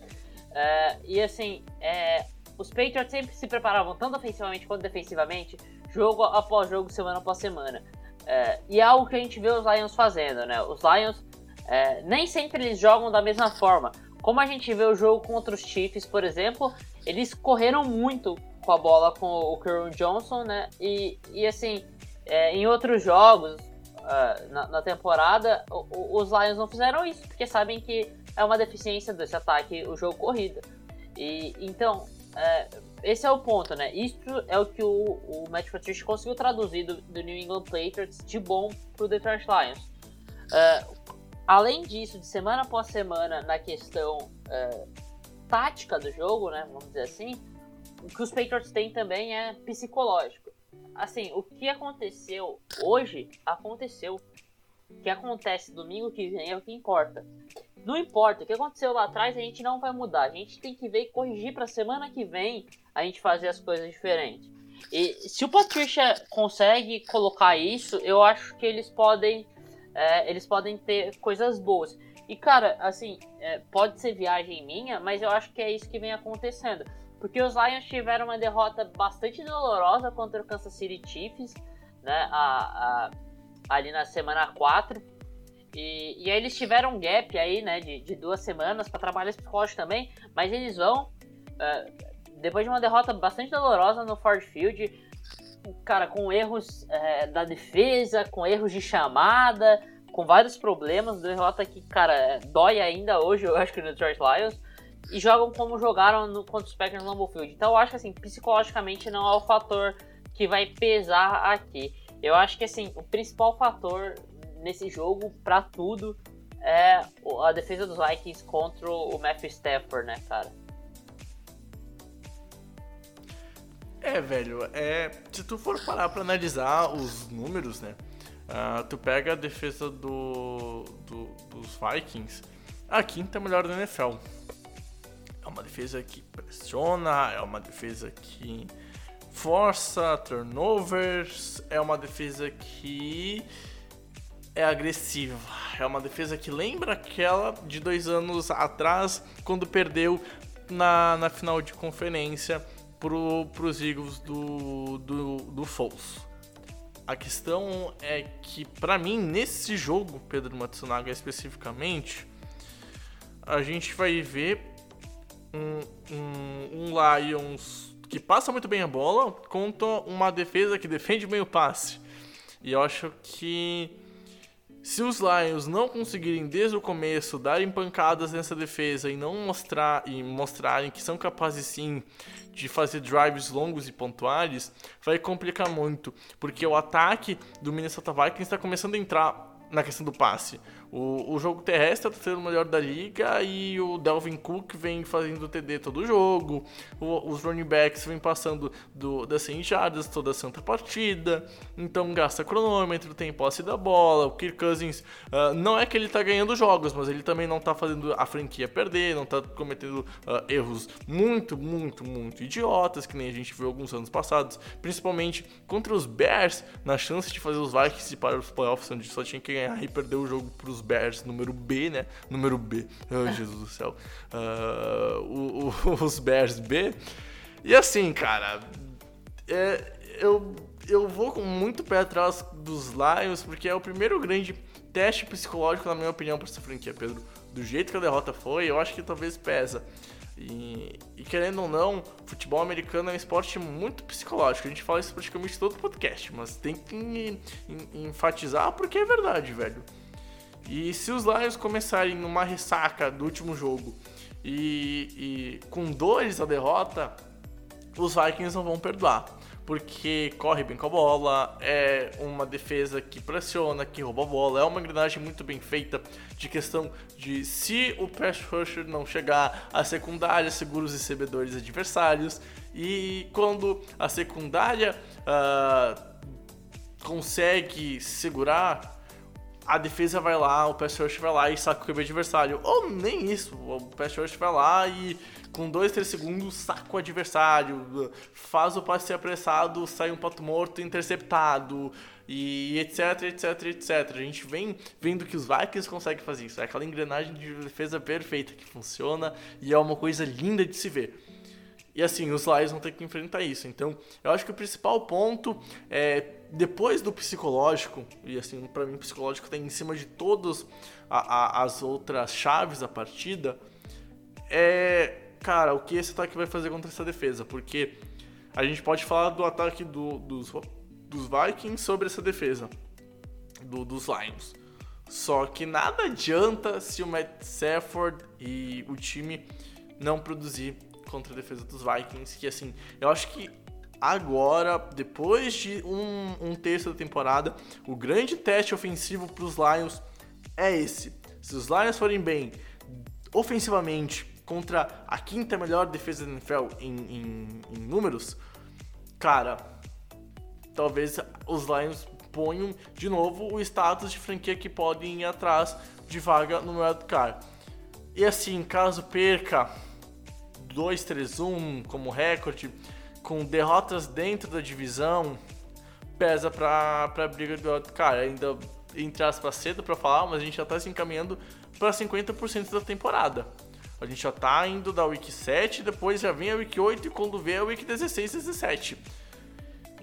Uh, e assim, é, os Patriots sempre se preparavam tanto ofensivamente quanto defensivamente, jogo após jogo, semana após semana. Uh, e é algo que a gente vê os Lions fazendo, né? Os Lions uh, nem sempre eles jogam da mesma forma. Como a gente vê o jogo contra os Chiefs, por exemplo, eles correram muito com a bola com o Kerwin Johnson, né? E, e assim, é, em outros jogos, uh, na, na, temporada, o, os Lions não fizeram isso, porque sabem que é uma deficiência desse ataque, o jogo corrida. E então, uh, esse é o ponto, né? Isso é o que o, o Matt Patricia conseguiu traduzir do, do New England Patriots de bom pro Detroit Lions. Uh, além disso, de semana após semana, na questão uh, tática do jogo, né? Vamos dizer assim, o que os Patriots têm também é psicológico assim, o que aconteceu hoje, aconteceu. O que acontece domingo que vem é o que importa. Não importa, o que aconteceu lá atrás a gente não vai mudar. A gente tem que ver e corrigir pra semana que vem a gente fazer as coisas diferentes. E se o Patricia consegue colocar isso, eu acho que eles podem. É, eles podem ter coisas boas. E cara, assim, é, pode ser viagem minha, mas eu acho que é isso que vem acontecendo. Porque os Lions tiveram uma derrota bastante dolorosa contra o Kansas City Chiefs, né? A, a, ali na semana 4. E, e aí eles tiveram um gap aí, né, de, de duas semanas para trabalhar psicológico também, mas eles vão, uh, depois de uma derrota bastante dolorosa no Ford Field, cara, com erros uh, da defesa, com erros de chamada, com vários problemas, derrota que, cara, dói ainda hoje, eu acho que no Detroit Lions, e jogam como jogaram no, contra os Packers no Lambeau Field. Então eu acho que, assim, psicologicamente não é o fator que vai pesar aqui. Eu acho que, assim, o principal fator nesse jogo, para tudo, é a defesa dos Vikings contra o Matthew Stafford, né, cara? É, velho, é, se tu for parar pra analisar os números, né, uh, tu pega a defesa do, do, dos Vikings, a quinta melhor da NFL. É uma defesa que pressiona, é uma defesa que força turnovers, é uma defesa que é agressiva. É uma defesa que lembra aquela de dois anos atrás, quando perdeu na, na final de conferência pro, pros Eagles do, do, do Foles. A questão é que, para mim, nesse jogo, Pedro Matsunaga especificamente, a gente vai ver um, um, um Lions que passa muito bem a bola contra uma defesa que defende bem o passe. E eu acho que se os Lions não conseguirem desde o começo darem pancadas nessa defesa e não mostrar e mostrarem que são capazes sim de fazer drives longos e pontuais, vai complicar muito, porque o ataque do Minnesota Vikings está começando a entrar na questão do passe. O, o jogo terrestre é o melhor da liga e o Delvin Cook vem fazendo TD todo jogo. O, os running backs vêm passando do, das 100 jardas toda santa partida. Então gasta cronômetro, tem posse da bola. O Kirk Cousins uh, não é que ele tá ganhando jogos, mas ele também não tá fazendo a franquia perder, não tá cometendo uh, erros muito, muito, muito idiotas, que nem a gente viu alguns anos passados, principalmente contra os Bears, na chance de fazer os Vikings para os playoffs, onde só tinha que ganhar e perder o jogo pros os Bears, número B, né? Número B. Oh, Jesus do céu. Uh, o, o, os Bears B. E assim, cara, é, eu, eu vou com muito pé atrás dos Lions, porque é o primeiro grande teste psicológico, na minha opinião, para essa franquia, Pedro. Do jeito que a derrota foi, eu acho que talvez pesa. E, e, querendo ou não, futebol americano é um esporte muito psicológico. A gente fala isso praticamente todo podcast, mas tem que enfatizar porque é verdade, velho. E se os Lions começarem numa ressaca do último jogo e, e com dores a derrota, os Vikings não vão perdoar. Porque corre bem com a bola, é uma defesa que pressiona, que rouba a bola, é uma engrenagem muito bem feita de questão de se o pass rusher não chegar, a secundária segura os recebedores adversários e quando a secundária uh, consegue segurar a defesa vai lá, o pass rush vai lá e saca o QB adversário. Ou nem isso, o pass rush vai lá e com 2, 3 segundos saca o adversário, faz o passe apressado, sai um pato morto interceptado e etc, etc, etc. A gente vem vendo que os Vikings conseguem fazer isso. É aquela engrenagem de defesa perfeita que funciona e é uma coisa linda de se ver. E assim, os Lions vão ter que enfrentar isso. Então, eu acho que o principal ponto é depois do psicológico, e assim, para mim o psicológico está em cima de todas as outras chaves da partida, é, cara, o que esse ataque vai fazer contra essa defesa? Porque a gente pode falar do ataque do, dos, dos Vikings sobre essa defesa, do, dos Lions. Só que nada adianta se o Matt Stafford e o time não produzir contra a defesa dos Vikings, que assim, eu acho que agora, depois de um, um terço da temporada, o grande teste ofensivo para os Lions é esse. Se os Lions forem bem ofensivamente contra a quinta melhor defesa da NFL em, em, em números, cara, talvez os Lions ponham de novo o status de franquia que podem ir atrás de vaga no wildcard. E assim, caso perca 2-3-1 como recorde, com derrotas dentro da divisão, pesa pra, pra briga do outro. Cara, ainda entre aspas cedo pra falar, mas a gente já tá se encaminhando pra 50% da temporada. A gente já tá indo da Week 7, depois já vem a Week 8 e quando vê a Week 16 17.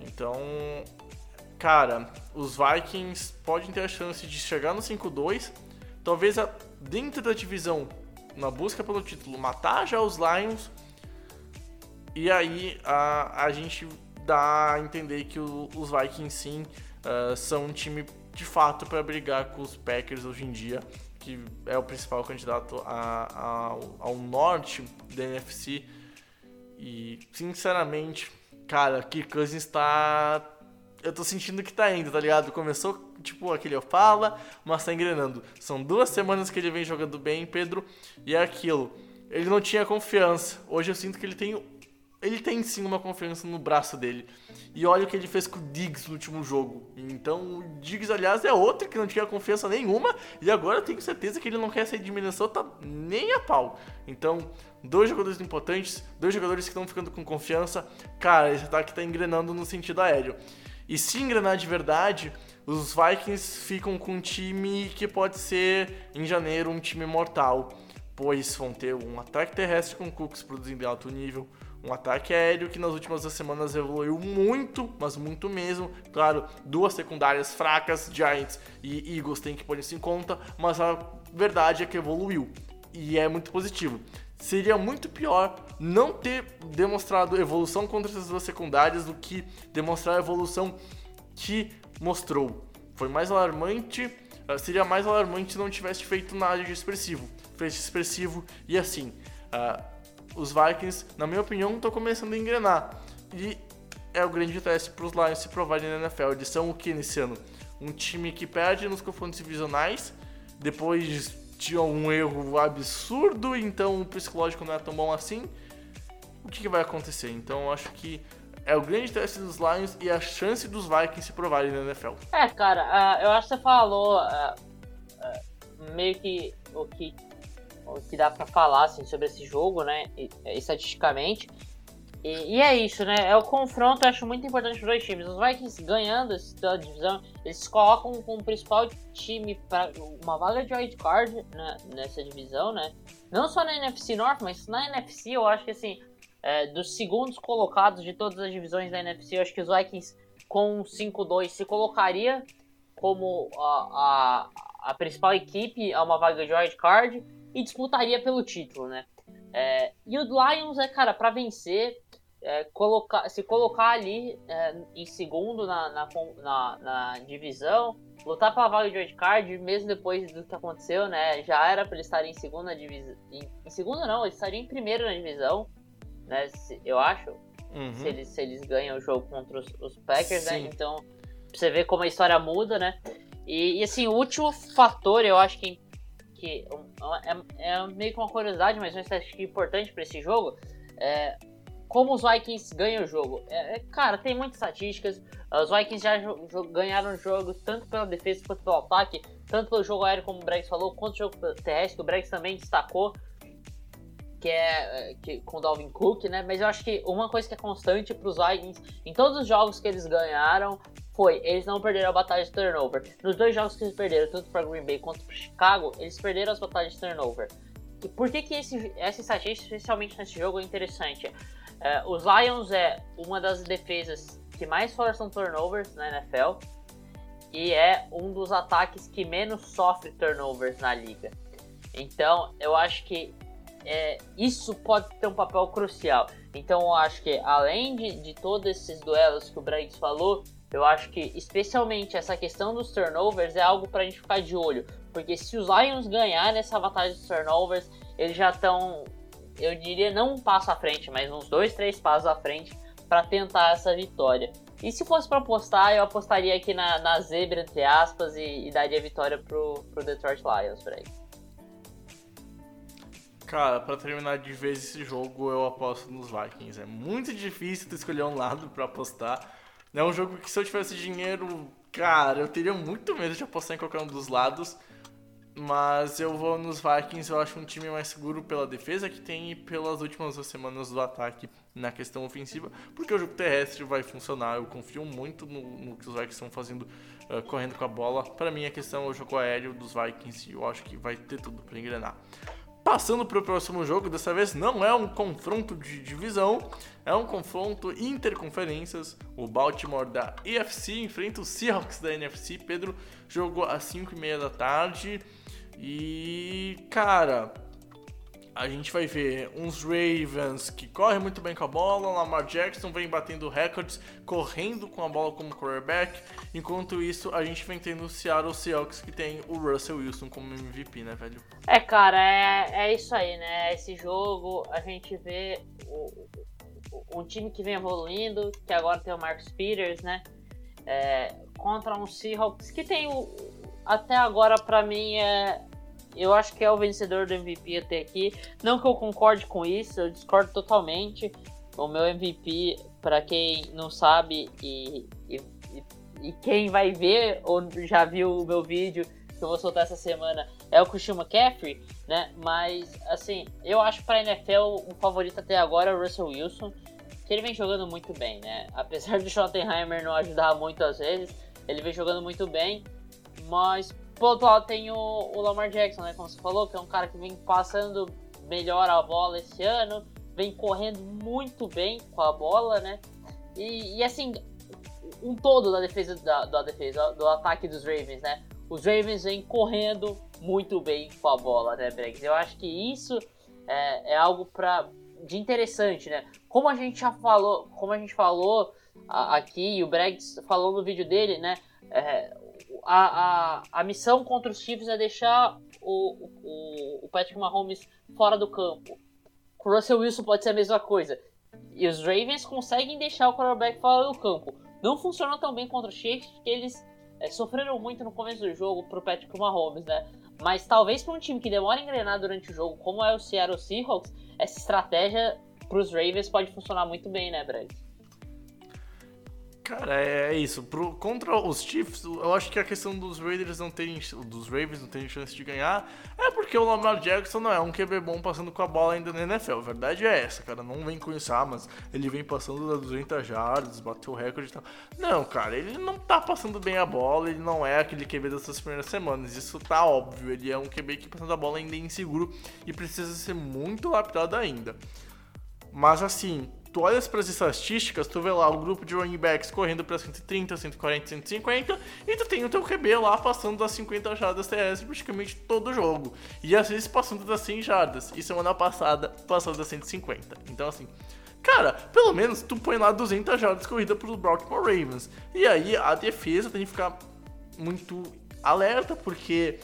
Então, cara, os Vikings podem ter a chance de chegar no 5-2, talvez dentro da divisão, na busca pelo título, matar já os Lions, e aí a, a gente dá a entender que o, os Vikings sim uh, são um time de fato para brigar com os Packers hoje em dia, que é o principal candidato a, a, ao norte da NFC. E sinceramente, cara, Kirk Cousins tá. Eu tô sentindo que tá indo, tá ligado? Começou, tipo, aquele eu fala, mas tá engrenando. São duas semanas que ele vem jogando bem, Pedro, e é aquilo. Ele não tinha confiança. Hoje eu sinto que ele tem ele tem sim uma confiança no braço dele. E olha o que ele fez com o Diggs no último jogo. Então, o Diggs, aliás, é outro que não tinha confiança nenhuma. E agora eu tenho certeza que ele não quer sair de Minnesota nem a pau. Então, dois jogadores importantes, dois jogadores que estão ficando com confiança. Cara, esse ataque tá engrenando no sentido aéreo. E se engrenar de verdade, os Vikings ficam com um time que pode ser, em janeiro, um time mortal. Pois vão ter um ataque terrestre com Cooks produzindo alto nível, um ataque aéreo que nas últimas semanas evoluiu muito, mas muito mesmo. Claro, duas secundárias fracas, Giants e Eagles tem que pôr isso em conta, mas a verdade é que evoluiu. E é muito positivo. Seria muito pior não ter demonstrado evolução contra essas duas secundárias do que demonstrar a evolução que mostrou. Foi mais alarmante, eh, seria mais alarmante se não tivesse feito nada de expressivo. Fez expressivo e assim. Uh, os Vikings, na minha opinião, estão começando a engrenar. E é o grande teste para os Lions se provarem na NFL. Eles são o que nesse ano? Um time que perde nos confrontos divisionais, depois de um erro absurdo, então o psicológico não é tão bom assim. O que, que vai acontecer? Então acho que é o grande teste dos Lions e a chance dos Vikings se provarem na NFL. É, cara, uh, eu acho que você falou uh, uh, meio que o que o que dá para falar assim, sobre esse jogo, né, estatisticamente. E, e, é isso, né? É o confronto, eu acho muito importante para os dois times. Os Vikings ganhando essa divisão, eles colocam como principal time para uma vaga de wild card né, nessa divisão, né? Não só na NFC North, mas na NFC eu acho que assim, é, dos segundos colocados de todas as divisões da NFC, eu acho que os Vikings com 5-2 se colocaria como a, a, a principal equipe a uma vaga de wild card e disputaria pelo título, né? É, e o Lions é, cara, para vencer, é, colocar, se colocar ali é, em segundo na, na, na, na, divisão, lutar pela vaga de wildcard, mesmo depois do que aconteceu, né? Já era para eles estarem em segunda divisão. Em, em segunda não, eles estariam em primeiro na divisão, né? Se, eu acho. Uhum. Se, eles, se eles ganham o jogo contra os, os Packers, né? Sim. né? Então, você vê como a história muda, né? E, e, assim, o último fator, eu acho que que é, é meio que uma curiosidade, mas que é importante para esse jogo. É, como os Vikings ganham o jogo? É, é, cara, tem muitas estatísticas. Os Vikings já ganharam o jogo tanto pela defesa quanto pelo ataque, tanto pelo jogo aéreo, como o Bregs falou, quanto o jogo terrestre, que o Bregs também destacou, que é, é que, com o Dalvin Cook, né? Mas eu acho que uma coisa que é constante para os Vikings, em todos os jogos que eles ganharam, foi, eles não perderam a batalha de turnover. Nos dois jogos que eles perderam, tanto para Green Bay quanto para Chicago, eles perderam as batalhas de turnover. E por que, que esse, essa estatística, especialmente nesse jogo, é interessante? É, os Lions é uma das defesas que mais forçam turnovers na NFL e é um dos ataques que menos sofre turnovers na liga. Então, eu acho que é, isso pode ter um papel crucial. Então, eu acho que além de, de todos esses duelos que o Briggs falou, eu acho que especialmente essa questão dos turnovers é algo para a gente ficar de olho, porque se os Lions ganharem essa batalha dos turnovers, eles já estão, eu diria, não um passo à frente, mas uns dois, três passos à frente para tentar essa vitória. E se fosse para apostar, eu apostaria aqui na, na zebra, entre aspas, e, e daria vitória pro, pro Detroit Lions, Brady. Cara, para terminar de vez esse jogo, eu aposto nos Vikings. É muito difícil tu escolher um lado para apostar é um jogo que se eu tivesse dinheiro, cara, eu teria muito medo de apostar em qualquer um dos lados. Mas eu vou nos Vikings, eu acho um time mais seguro pela defesa que tem e pelas últimas duas semanas do ataque na questão ofensiva, porque o jogo terrestre vai funcionar. Eu confio muito no, no que os Vikings estão fazendo uh, correndo com a bola. Para mim, a questão é o jogo aéreo dos Vikings e eu acho que vai ter tudo para engrenar. Passando para o próximo jogo, dessa vez não é um confronto de divisão, é um confronto interconferências. O Baltimore da EFC enfrenta o Seahawks da NFC. Pedro jogou às 5h30 da tarde. E, cara, a gente vai ver uns Ravens que correm muito bem com a bola, Lamar Jackson vem batendo recordes, correndo com a bola como quarterback, enquanto isso a gente vem tendo o Seattle Seahawks que tem o Russell Wilson como MVP, né, velho? É, cara, é, é isso aí, né? Esse jogo a gente vê o, o, um time que vem evoluindo, que agora tem o Marcus Peters, né? É, contra um Seahawks que tem o, até agora para mim é eu acho que é o vencedor do MVP até aqui. Não que eu concorde com isso, eu discordo totalmente. O meu MVP, para quem não sabe e, e, e, quem vai ver ou já viu o meu vídeo que eu vou soltar essa semana, é o Christian McCaffrey, né? Mas, assim, eu acho para a NFL o favorito até agora é o Russell Wilson, que ele vem jogando muito bem, né? Apesar do Schottenheimer não ajudar muito às vezes, ele vem jogando muito bem, mas por outro lado tem o, o, Lamar Jackson, né? Como você falou, que é um cara que vem passando melhor a bola esse ano, vem correndo muito bem com a bola, né? E, e assim, um todo da defesa da, da, defesa, do ataque dos Ravens, né? Os Ravens vêm correndo muito bem com a bola, né, Bregs? Eu acho que isso é, é algo para de interessante, né? Como a gente já falou, como a gente falou aqui, e o Bregs falou no vídeo dele, né? É, a, a, a missão contra os Chiefs é deixar o, o, o Patrick Mahomes fora do campo. Com o Russell Wilson pode ser a mesma coisa. E os Ravens conseguem deixar o quarterback fora do campo. Não funcionou tão bem contra os Chiefs, porque eles é, sofreram muito no começo do jogo pro Patrick Mahomes, né? Mas talvez para um time que demora a engrenar durante o jogo, como é o Seattle Seahawks, essa estratégia para os Ravens pode funcionar muito bem, né, Brad? Cara, é, é isso. Pro, contra os Chiefs, eu acho que a questão dos Raiders não terem. dos Ravens não terem chance de ganhar é porque o Lamar Jackson não é um QB bom passando com a bola ainda na NFL. A verdade é essa, cara. Não vem com isso, ah, mas ele vem passando da 200 jardas, bateu o recorde e tal. Não, cara, ele não tá passando bem a bola, ele não é aquele QB dessas primeiras semanas. Isso tá óbvio. Ele é um QB que passando a bola ainda é inseguro e precisa ser muito lapidado ainda. Mas assim, tu olhas para as estatísticas, tu vê lá o grupo de running backs correndo para 130, 140, 150 e tu tem o teu QB lá passando das 50 jardas terrestres praticamente todo jogo. E às vezes passando das 100 jardas. E semana passada passando das 150. Então assim, cara, pelo menos tu põe lá 200 jardas corrida pro Baltimore Ravens. E aí a defesa tem que ficar muito alerta porque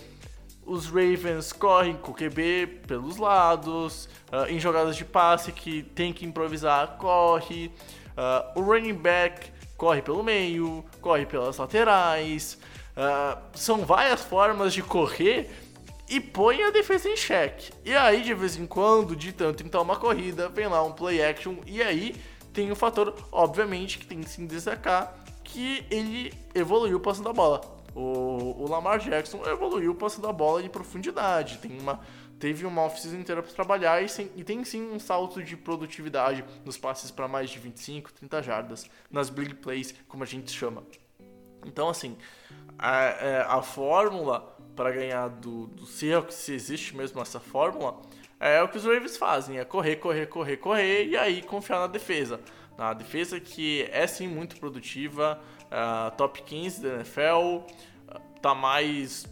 os Ravens correm com o QB pelos lados, uh, em jogadas de passe que tem que improvisar, corre. Uh, o running back corre pelo meio, corre pelas laterais. Uh, são várias formas de correr e põe a defesa em xeque. E aí, de vez em quando, de tanto então uma corrida, vem lá um play action. E aí tem o fator, obviamente, que tem que se destacar, que ele evoluiu passando a bola. O, o Lamar Jackson evoluiu passando a bola de profundidade. Tem uma, teve uma off-season inteira para trabalhar e, sem, e, tem sim um salto de produtividade nos passes para mais de 25, 30 jardas, nas big plays, como a gente chama. Então, assim, a, é, a fórmula para ganhar do, do Seahawks, se existe mesmo essa fórmula, é o que os Ravens fazem: é correr, correr, correr, correr e aí confiar na defesa. Na defesa que é sim muito produtiva, uh, top 15 da NFL, tá mais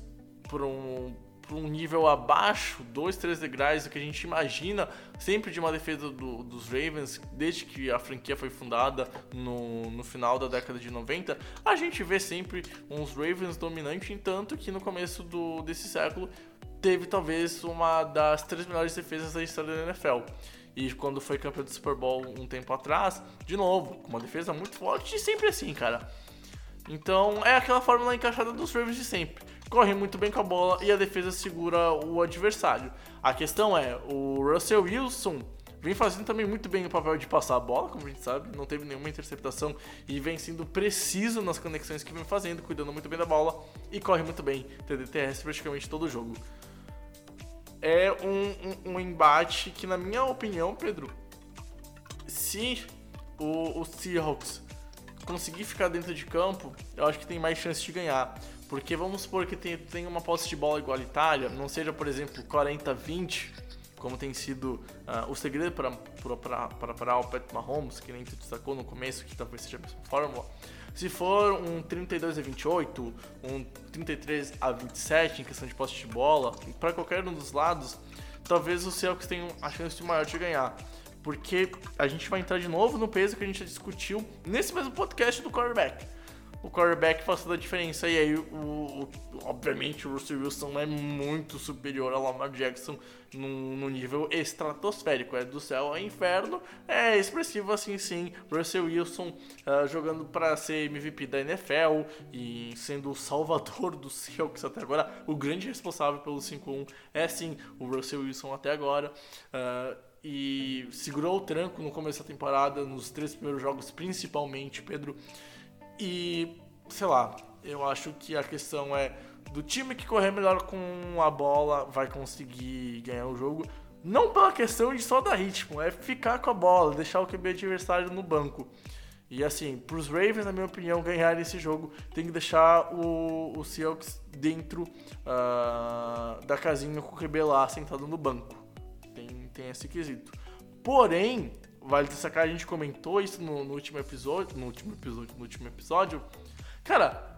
por um, por um nível abaixo, dois, três degraus do que a gente imagina sempre de uma defesa do, dos Ravens, desde que a franquia foi fundada no, no final da década de 90, a gente vê sempre uns Ravens dominantes, entanto que no começo do, desse século teve talvez uma das três melhores defesas da história da NFL. E quando foi campeão do Super Bowl um tempo atrás, de novo, uma defesa muito forte e sempre assim, cara. Então é aquela fórmula encaixada dos Ravens de sempre. Corre muito bem com a bola e a defesa segura o adversário. A questão é, o Russell Wilson vem fazendo também muito bem o papel de passar a bola, como a gente sabe, não teve nenhuma interceptação e vem sendo preciso nas conexões que vem fazendo, cuidando muito bem da bola e corre muito bem, TD terrestre praticamente todo o jogo. É um, um, um embate que, na minha opinião, Pedro, se o, o Seahawks conseguir ficar dentro de campo, eu acho que tem mais chance de ganhar. Porque vamos supor que tem, tem uma posse de bola igualitária, não seja, por exemplo, 40-20, como tem sido uh, o segredo para o Pat Mahomes, que nem tu destacou no começo, que talvez seja a mesma fórmula. Se for um 32 a 28, um 33 a 27 em questão de posse de bola, para qualquer um dos lados, talvez o Seahawks tenha a chance maior de ganhar porque a gente vai entrar de novo no peso que a gente já discutiu nesse mesmo podcast do quarterback. O quarterback faz toda a diferença e aí, o, o obviamente, o Russell Wilson é muito superior ao Lamar Jackson no, no, nível estratosférico, é do céu ao inferno, é expressivo assim sim. Russell Wilson uh, jogando para ser MVP da NFL e sendo o salvador do Seahawks até agora, o grande responsável pelo 5-1 é sim o Russell Wilson até agora. Uh, e segurou o tranco no começo da temporada, nos três primeiros jogos principalmente, Pedro. E, sei lá, eu acho que a questão é do time que correr melhor com a bola vai conseguir ganhar o jogo. Não pela questão de só dar ritmo, é ficar com a bola, deixar o QB adversário no banco. E assim, para os Ravens, na minha opinião, ganharem esse jogo, tem que deixar o, o Seahawks dentro uh, da casinha com o QB lá sentado no banco tem esse quesito. Porém, vale destacar, a gente comentou isso no, no, último episódio, no último episódio, no último episódio. Cara,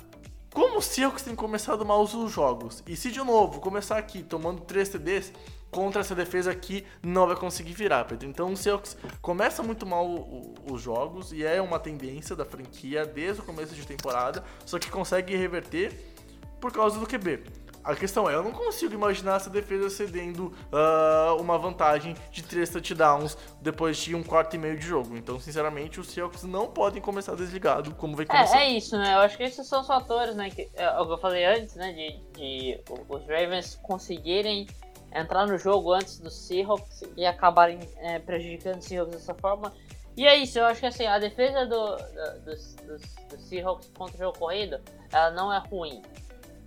como o Seahawks tem começado mal os jogos, e se de novo começar aqui tomando 3 TDs, contra essa defesa aqui não vai conseguir virar, Pedro. Então o Seahawks começa muito mal o, o, os jogos e é uma tendência da franquia desde o começo de temporada, só que consegue reverter por causa do QB. A questão é, eu não consigo imaginar essa defesa cedendo uh, uma vantagem de 3 touchdowns depois de um quarto e meio de jogo. Então, sinceramente, os Seahawks não podem começar desligado como vai começar. É, é isso, né? Eu acho que esses são os fatores, né? Que, é, o que eu falei antes, né? De, de os Ravens conseguirem entrar no jogo antes dos Seahawks e acabarem é, prejudicando os Seahawks dessa forma. E é isso, eu acho que assim, a defesa do, do, dos, dos, dos Seahawks contra o jogo corrido, ela não é ruim.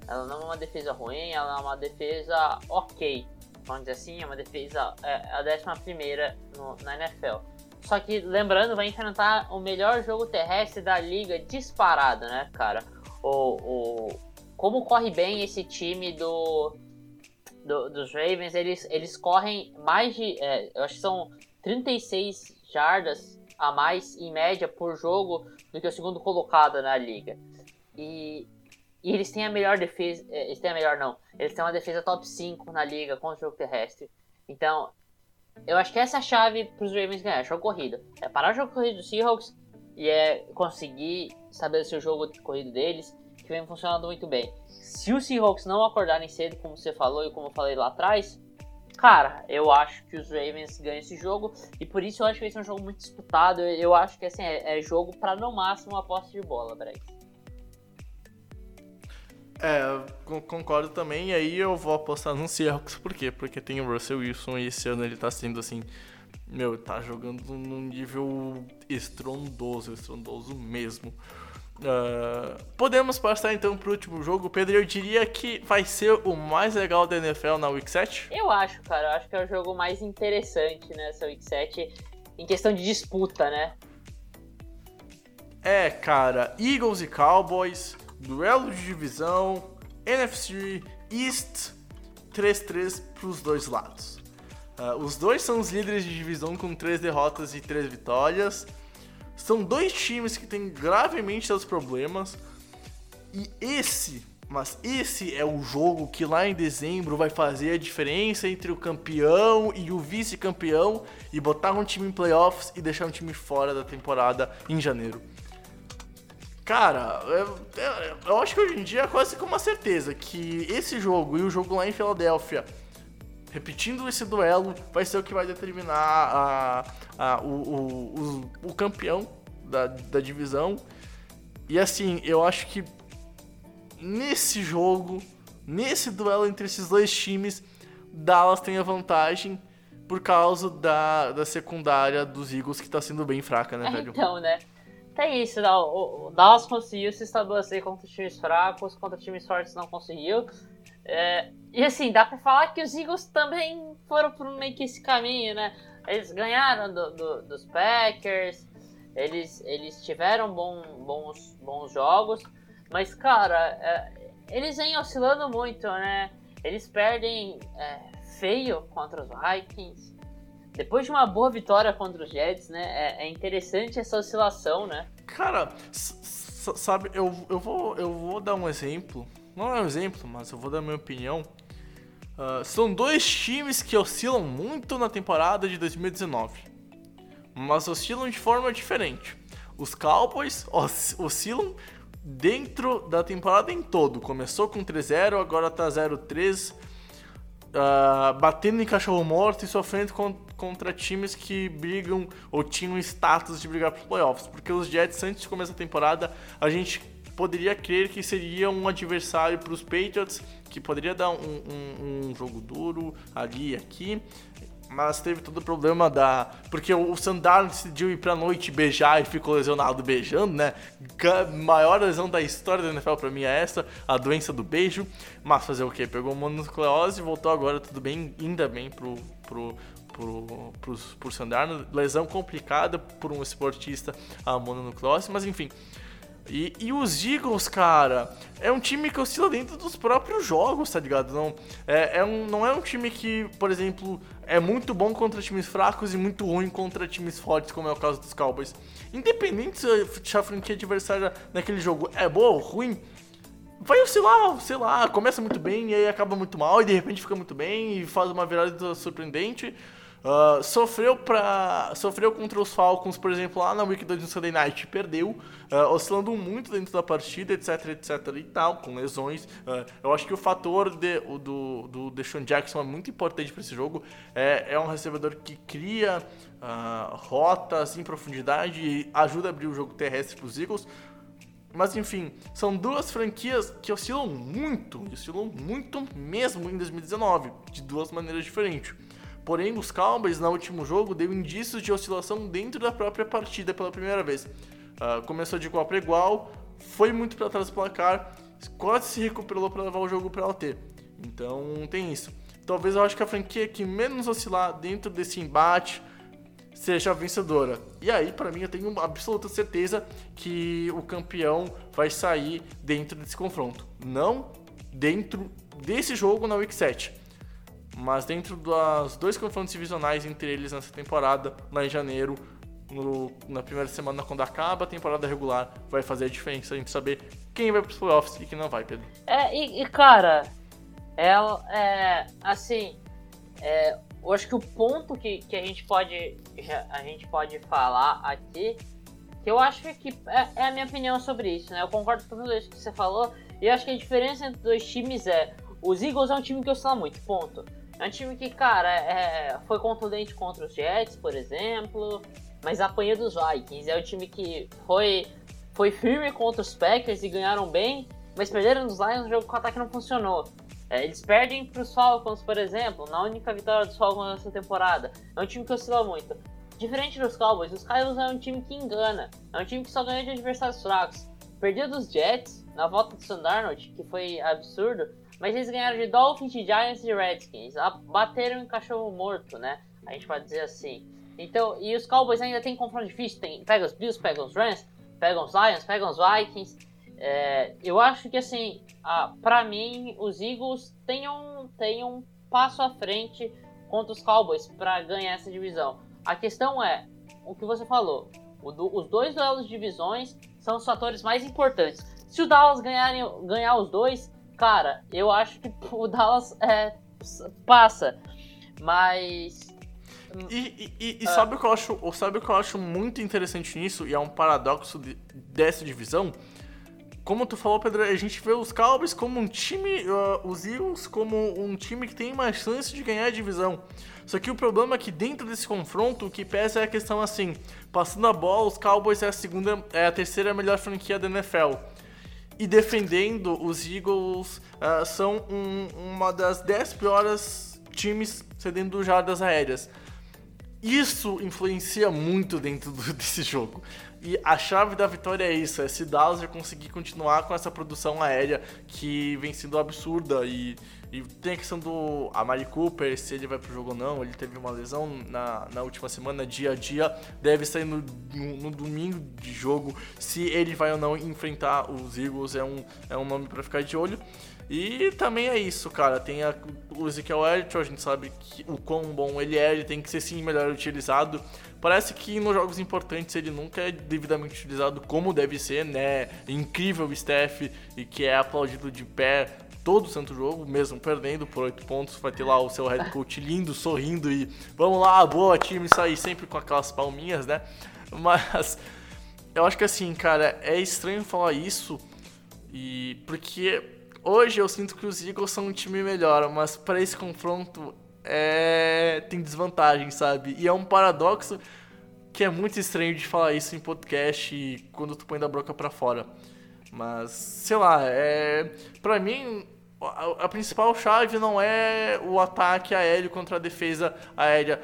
Ela não é uma defesa ruim, ela é uma defesa ok. Vamos dizer assim, é uma defesa é, a décima primeira no, na NFL. Só que, lembrando, vai enfrentar o melhor jogo terrestre da liga disparado, né, cara? O, o, como corre bem esse time do, do dos Ravens, eles, eles correm mais de. É, eu acho que são 36 jardas a mais em média por jogo do que o segundo colocado na liga. E e eles têm a melhor defesa. É, eles têm a melhor, não. Eles têm uma defesa top 5 na liga contra o jogo terrestre. Então, eu acho que essa é a chave para os Ravens ganhar: jogo corrido. É parar o jogo corrido do Seahawks e é conseguir estabelecer o jogo de corrido deles, que vem funcionando muito bem. Se os Seahawks não acordarem cedo, como você falou e como eu falei lá atrás, cara, eu acho que os Ravens ganham esse jogo e por isso eu acho que vai ser um jogo muito disputado. Eu acho que assim, é, é jogo para no máximo uma posse de bola, Brex. É, concordo também. E aí eu vou apostar no Seahawks. Por quê? Porque tem o Russell Wilson e esse ano ele tá sendo assim. Meu, tá jogando num nível estrondoso, estrondoso mesmo. Uh, podemos passar então pro último jogo. Pedro, eu diria que vai ser o mais legal da NFL na Week 7? Eu acho, cara. Eu acho que é o jogo mais interessante nessa Week 7 em questão de disputa, né? É, cara. Eagles e Cowboys duelo de divisão, NFC East 3-3 para os dois lados. Uh, os dois são os líderes de divisão com 3 derrotas e 3 vitórias. São dois times que têm gravemente seus problemas. E esse, mas esse é o jogo que lá em dezembro vai fazer a diferença entre o campeão e o vice-campeão e botar um time em playoffs e deixar um time fora da temporada em janeiro. Cara, eu, eu, acho que hoje em dia é quase com uma certeza que esse jogo e o jogo lá em Filadélfia, repetindo esse duelo, vai ser o que vai determinar a, a, o, o, o, o campeão da, da divisão. E assim, eu acho que nesse jogo, nesse duelo entre esses dois times, Dallas tem a vantagem por causa da, da secundária dos Eagles que tá sendo bem fraca, né, É, velho? então, né? Tem isso, né? O, Dallas conseguiu se estabelecer contra times fracos, contra times fortes não conseguiu. É, e assim, dá pra falar que os Eagles também foram por meio que esse caminho, né? Eles ganharam do- do- dos Packers, eles, eles tiveram bom- bons, bons jogos, mas, cara, é, eles vêm oscilando muito, né? Eles perdem é, feio contra os Vikings. Depois de uma boa vitória contra os Jets, né? É, é interessante essa oscilação, né? Cara, sabe, eu, eu, vou, eu vou dar um exemplo. Não é um exemplo, mas eu vou dar minha opinião. Ah, são dois times que oscilam muito na temporada de 2019. Mas oscilam de forma diferente. Os Cowboys os- oscilam dentro da temporada em todo. Começou com 3-0, agora tá 0-3. ah, batendo em cachorro morto e sofrendo con- contra times que brigam ou tinham status de brigar para playoffs. Porque os Jets, antes de começar a temporada, a gente poderia crer que seria um adversário para os Patriots, que poderia dar um, um- um jogo duro ali e aqui. Mas teve todo o problema da. Porque o Sandar decidiu ir pra noite beijar e ficou lesionado beijando, né? Maior lesão da história da NFL pra mim é essa, a doença do beijo. Mas fazer o quê? Pegou mononucleose e voltou agora, tudo bem, ainda bem pro. pro pro, pro, pro Sandar, lesão complicada por um esportista a mononucleose, mas enfim, e, e os Eagles, cara, é um time que oscila dentro dos próprios jogos, tá ligado? Não é, é um, não é um time que, por exemplo, é muito bom contra times fracos e muito ruim contra times fortes, como é o caso dos Cowboys. Independente se a franquia adversária naquele jogo é boa ou ruim, vai oscilar, sei lá, começa muito bem e aí acaba muito mal e de repente fica muito bem e faz uma virada surpreendente. Ah, sofreu para sofreu contra os Falcons, por exemplo, lá na Week 2 no Sunday Night, perdeu, ah, oscilando muito dentro da partida, etc, etc e tal, com lesões. Ah, eu acho que o fator de, o do, do Deshaun Jackson é muito importante para esse jogo. É, é um recebedor que cria rotas em profundidade e ajuda a abrir o jogo terrestre para os Eagles. Mas enfim, são duas franquias que oscilam muito, oscilam muito mesmo em 2019, de duas maneiras diferentes. Porém, os Cowboys, no último jogo, deu indícios de oscilação dentro da própria partida pela primeira vez. Ah, começou de igual para igual, foi muito para trás do placar, quase se recuperou para levar o jogo para LT. Então, tem isso. Talvez eu acho que a franquia que menos oscilar dentro desse embate seja a vencedora. E aí, para mim, eu tenho absoluta certeza que o campeão vai sair dentro desse confronto. Não dentro desse jogo na Week 7, mas dentro dos dois confrontos divisionais entre eles nessa temporada, lá em janeiro, no- na primeira semana, quando acaba a temporada regular, vai fazer a diferença a gente saber quem vai pros playoffs e quem não vai, Pedro. É, e, e, cara, é, é assim, é, eu acho que o ponto que, que a gente pode a gente pode falar aqui, que eu acho que é, é a minha opinião sobre isso, né? Eu concordo com tudo isso que você falou, e eu acho que a diferença entre os dois times é, os Eagles é um time que oscila muito, ponto. É um time que, cara, é, foi contundente contra os Jets, por exemplo, mas apanha dos Vikings. É um time que foi, foi firme contra os Packers e ganharam bem, mas perderam dos Lions, o jogo com o ataque não funcionou. É, eles perdem para os Falcons, por exemplo, na única vitória dos Falcons nessa temporada. É um time que oscila muito. Diferente dos Cowboys, os Cowboys é um time que engana. É um time que só ganha de adversários fracos. Perdeu dos Jets na volta do Sandarnold, que foi absurdo, mas eles ganharam de Dolphins, de Giants e de Redskins. Bateram em cachorro morto, né? A gente pode dizer assim. Então, e os Cowboys ainda tem confronto difícil. Tem, pega os Bills, pega os Rams, pega os Lions, pega os Vikings. É, eu acho que assim, ah, para mim, os Eagles têm um, têm um passo à frente contra os Cowboys para ganhar essa divisão. A questão é, o que você falou, do- os dois duelos de divisões são os fatores mais importantes. Se o Dallas ganharem, ganhar os dois, cara, eu acho que o Dallas é, passa. Mas E, e- e- Ah. sabe, o que eu acho, sabe o que eu acho muito interessante nisso, e é um paradoxo de- dessa divisão? Como tu falou, Pedro, a gente vê os Cowboys como um time, ah, os Eagles como um time que tem mais chance de ganhar a divisão. Só que o problema é que dentro desse confronto, o que pesa é a questão assim, passando a bola, os Cowboys é a segunda, é a terceira melhor franquia da NFL. E defendendo, os Eagles ah, são um- uma das 10 piores times cedendo jardas aéreas. Isso influencia muito dentro do, desse jogo. E a chave da vitória é isso, é se Dallas conseguir continuar com essa produção aérea que vem sendo absurda e, e tem a questão do Amari Cooper, se ele vai pro jogo ou não, ele teve uma lesão na, na última semana, dia a dia, deve sair no, no, no domingo de jogo, se ele vai ou não enfrentar os Eagles, é um, é um nome para ficar de olho. E também é isso, cara. Tem a, o Ezekiel Elliott, a gente sabe que, o quão bom ele é, ele tem que ser sim melhor utilizado. Parece que nos jogos importantes ele nunca é devidamente utilizado como deve ser, né? Incrível o Steph e que é aplaudido de pé todo santo jogo, mesmo perdendo por 8 pontos. Vai ter lá o seu head coach lindo, sorrindo e vamos lá, boa time, sair sempre com aquelas palminhas, né? Mas eu acho que assim, cara, é estranho falar isso e porque hoje eu sinto que os Eagles são um time melhor, mas para esse confronto é, tem desvantagem, sabe? E é um paradoxo que é muito estranho de falar isso em podcast quando tu põe da broca para fora. Mas, sei lá, é, para mim a, a, principal chave não é o ataque aéreo contra a defesa aérea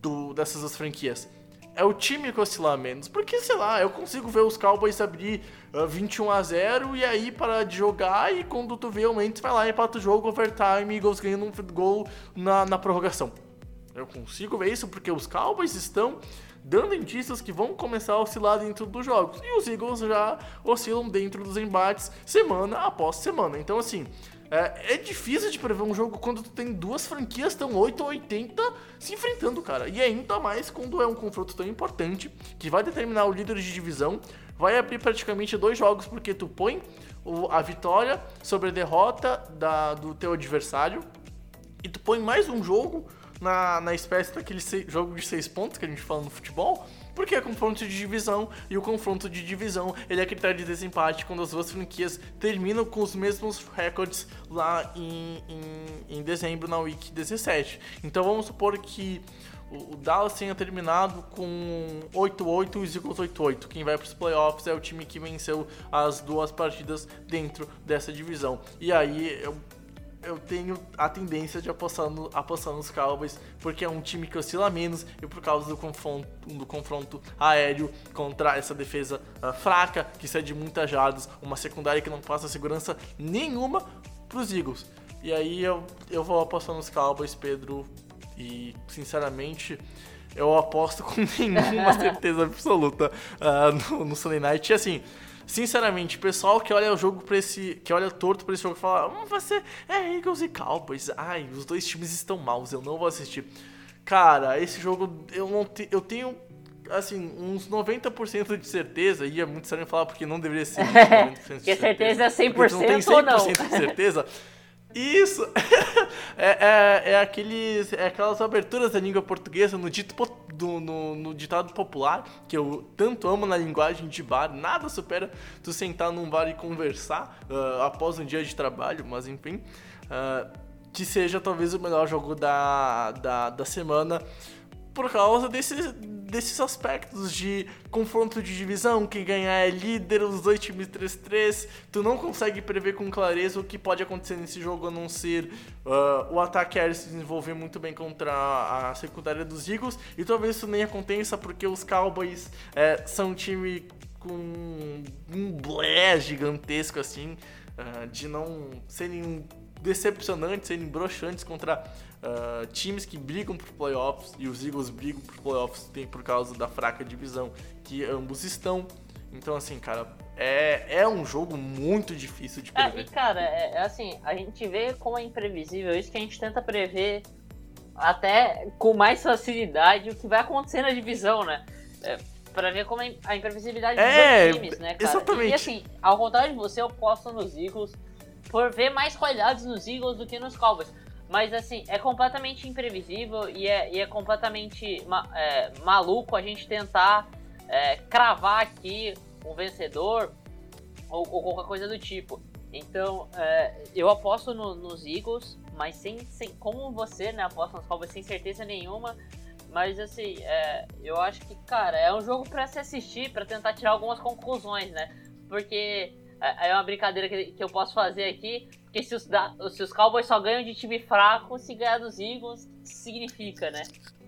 do, dessas duas franquias. É o time que oscilar menos. Porque, sei lá, eu consigo ver os Cowboys abrir uh, 21 a 0 e aí parar de jogar e quando tu vê o Mendes vai lá e empata o jogo, overtime, Eagles ganhando um gol na, na prorrogação. Eu consigo ver isso porque os Cowboys estão dando indícios que vão começar a oscilar dentro dos jogos. E os Eagles já oscilam dentro dos embates semana após semana. Então, assim, é, é, difícil de prever um jogo quando tu tem duas franquias tão 8 ou 80 se enfrentando, cara. E ainda mais quando é um confronto tão importante que vai determinar o líder de divisão. Vai abrir praticamente dois jogos porque tu põe o, a vitória sobre a derrota da, do teu adversário e tu põe mais um jogo na, na espécie daquele jogo de seis pontos que a gente fala no futebol, porque é confronto de divisão, e o confronto de divisão ele é critério de desempate quando as duas franquias terminam com os mesmos recordes lá em, em, em dezembro, na Week 17. Então vamos supor que o Dallas tenha terminado com 8-8 e os Eagles 8-8. Quem vai para os playoffs é o time que venceu as duas partidas dentro dessa divisão. E aí eu tenho a tendência de apostar, no, apostar nos Cowboys, porque é um time que oscila menos e por causa do confronto, do confronto aéreo contra essa defesa uh, fraca, que cede muitas jardas, uma secundária que não passa segurança nenhuma para os Eagles. E aí eu, eu vou apostar nos Cowboys, Pedro, e sinceramente eu aposto com nenhuma certeza absoluta uh, no, no Sunday Night. E assim, Sinceramente, o pessoal que olha o jogo para esse. que olha torto pra esse jogo fala, hum, você é Eagles e Cowboys. Ai, os dois times estão maus, eu não vou assistir. Cara, esse jogo eu não te, eu tenho assim, uns 90% de certeza, e é muito estranho falar porque não deveria ser 90% de certeza. certeza é 100% não tem 100% ou não. de certeza. Isso! é, é, é, aqueles, é aquelas aberturas da língua portuguesa no, dito, do, no, no, ditado popular, que eu tanto amo na linguagem de bar. Nada supera tu sentar num bar e conversar uh, após um dia de trabalho, mas enfim. Uh, que seja talvez o melhor jogo da, da, da semana por causa desses, desses aspectos de confronto de divisão, quem ganhar é líder, os dois times 3-3, tu não consegue prever com clareza o que pode acontecer nesse jogo a não ser uh, o ataque aéreo se desenvolver muito bem contra a, secundária dos Eagles, e talvez isso nem aconteça porque os Cowboys é, são um time com um blé gigantesco assim, uh, de não serem decepcionantes, serem broxantes contra uh, times que brigam por playoffs e os Eagles brigam por playoffs tem por causa da fraca divisão que ambos estão. Então, assim, cara, é, é um jogo muito difícil de prever. É, e, cara, é, é, assim, a gente vê como é imprevisível isso que a gente tenta prever até com mais facilidade o que vai acontecer na divisão, né? É, pra ver como é a imprevisibilidade é, dos times, né, cara? Exatamente. E assim, ao contrário de você, eu posto nos Eagles por ver mais qualidades nos Eagles do que nos Cowboys. Mas assim, é completamente imprevisível e é, e é completamente ma é, maluco a gente tentar é, cravar aqui um vencedor ou, ou, qualquer coisa do tipo. Então, é, eu aposto no, nos Eagles, mas sem, sem, como você, né, aposta nos Cowboys sem certeza nenhuma. Mas assim, é, eu acho que, cara, é um jogo para se assistir, para tentar tirar algumas conclusões, né? Porque é, é uma brincadeira que, que eu posso fazer aqui, porque se os, se os Cowboys só ganham de time fraco, se ganhar dos Eagles, significa, né?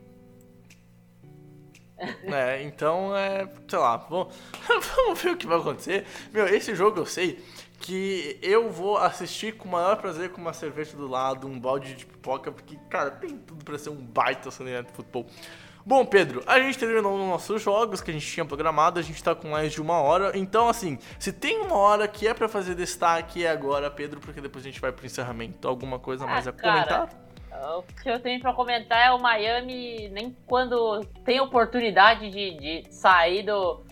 É, então, é, sei lá, vamos, vamos ver o que vai acontecer. Meu, esse jogo eu sei que eu vou assistir com o maior prazer com uma cerveja do lado, um balde de pipoca, porque, cara, tem tudo pra ser um baita sonhante de futebol. Bom, Pedro, a gente terminou os nossos jogos que a gente tinha programado, a gente tá com mais de uma hora. Então, assim, se tem uma hora que é para fazer destaque é agora, Pedro, porque depois a gente vai pro encerramento. Alguma coisa mais ah, a comentar? o que eu tenho para comentar é o Miami, nem quando tem oportunidade de, de sair do.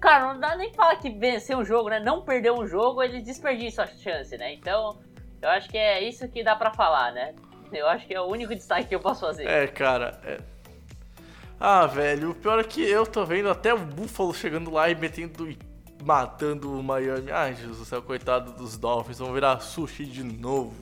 Cara, não dá nem falar que vencer um jogo, né? Não perder um jogo, eles desperdiçam a chance, né? Então, eu acho que é isso que dá para falar, né? Eu acho que é o único destaque que eu posso fazer. É, cara. É... Ah, velho, o pior é que eu tô vendo até o Buffalo chegando lá e metendo e matando o Miami. Ai, Jesus do céu, coitado dos Dolphins, vão virar sushi de novo.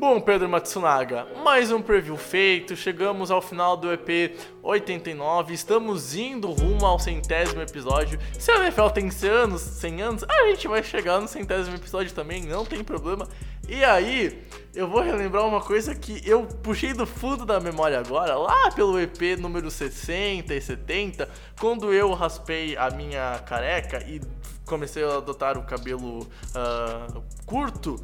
Bom, Pedro Matsunaga, mais um preview feito, chegamos ao final do EP 89, estamos indo rumo ao centésimo episódio. Se a NFL tem 100 anos, 100 anos, a gente vai chegar no centésimo episódio também, não tem problema. E aí, eu vou relembrar uma coisa que eu puxei do fundo da memória agora, lá pelo EP número 60 e 70, quando eu raspei a minha careca e comecei a adotar o cabelo uh, curto.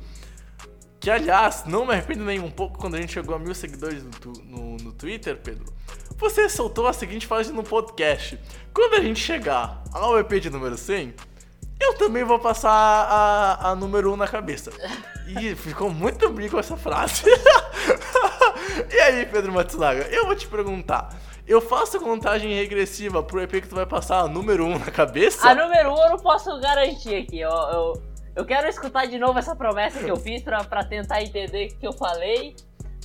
Que, aliás, não me arrependo nem um pouco quando a gente chegou a mil seguidores no, no, no Twitter, Pedro. Você soltou a seguinte frase no podcast. Quando a gente chegar ao EP de número 100, eu também vou passar a, a número 1 na cabeça. E ficou muito bem essa frase. e aí, Pedro Matsunaga, eu vou te perguntar. Eu faço contagem regressiva pro EP que tu vai passar a número 1 na cabeça? A número 1 eu não posso garantir aqui. Eu, eu, eu quero escutar de novo essa promessa que eu fiz pra tentar entender o que eu falei,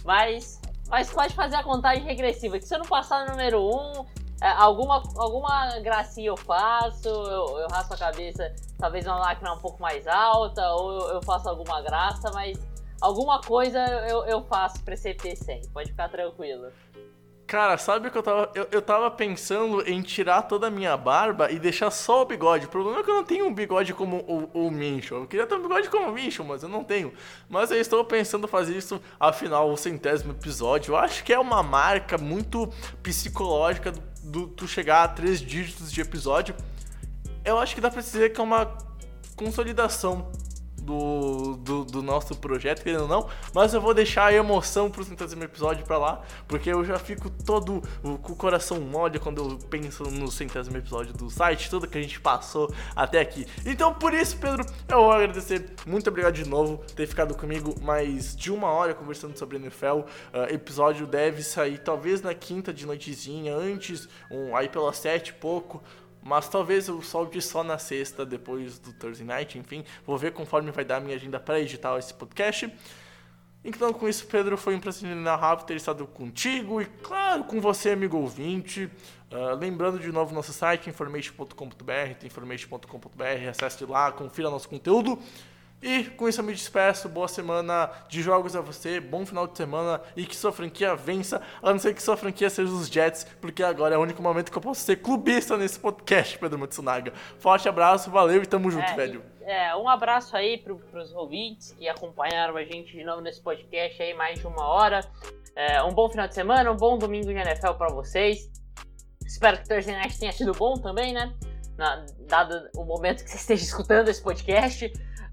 mas, mas pode fazer a contagem regressiva, que se eu não passar no número 1, um, é, alguma, alguma gracinha eu faço, eu, eu a cabeça, talvez uma máquina um pouco mais alta, ou eu, eu faço alguma graça, mas alguma coisa eu, eu faço pra ser P100, pode ficar tranquilo. Cara, sabe o que eu tava. Eu, eu tava pensando em tirar toda a minha barba e deixar só o bigode. O problema é que eu não tenho um bigode como o, o Mincho. Eu queria ter um bigode como o Mincho, mas eu não tenho. Mas eu estou pensando fazer isso afinal, o centésimo episódio. Eu acho que é uma marca muito psicológica do, do tu chegar a três dígitos de episódio. Eu acho que dá pra dizer que é uma consolidação do, do, do, nosso projeto, querendo ou não, mas eu vou deixar a emoção pro centésimo episódio pra lá, porque eu já fico todo com o coração mole quando eu penso no centésimo episódio do site, tudo que a gente passou até aqui. Então, por isso, Pedro, eu vou agradecer. Muito obrigado de novo por ter ficado comigo mais de uma hora conversando sobre NFL. Uh, episódio deve sair talvez na quinta de noitezinha, antes, um, aí pelas sete e pouco. Mas talvez eu solte só na sexta, depois do Thursday Night, enfim. Vou ver conforme vai dar a minha agenda para editar esse podcast. Então, com isso, Pedro, foi um prazer inenarrável ter estado contigo e, claro, com você, amigo ouvinte. Uh, lembrando de novo nosso site, information.com.br, information.com.br, acesse lá, confira nosso conteúdo. E com isso eu me despeço. Boa semana de jogos a você, bom final de semana e que sua franquia vença, a não ser que sua franquia seja os Jets, porque agora é o único momento que eu posso ser clubista nesse podcast, Pedro Matsunaga. Forte abraço, valeu e tamo junto, é, velho. É, um abraço aí pro, pros ouvintes que acompanharam a gente de novo nesse podcast aí, mais de uma hora. É, um bom final de semana, um bom domingo de NFL para vocês. Espero que o Thursday Night tenha sido bom também, né? Na, dado o momento que você esteja escutando esse podcast.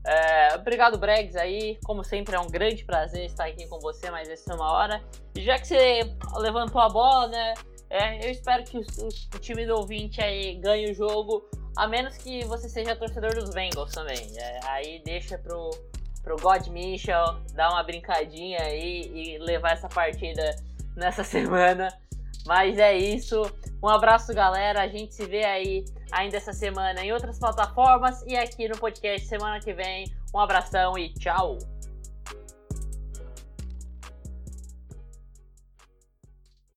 É, obrigado, Bregs, aí. Como sempre, é um grande prazer estar aqui com você mais essa uma hora. E já que você levantou a bola, né? É, eu espero que o, o, time do ouvinte aí ganhe o jogo, a menos que você seja torcedor dos Bengals também. É, aí deixa pro, pro God dar uma brincadinha aí e levar essa partida nessa semana. Mas é isso. Um abraço, galera. A gente se vê aí ainda essa semana em outras plataformas e aqui no podcast semana que vem. Um abração e tchau!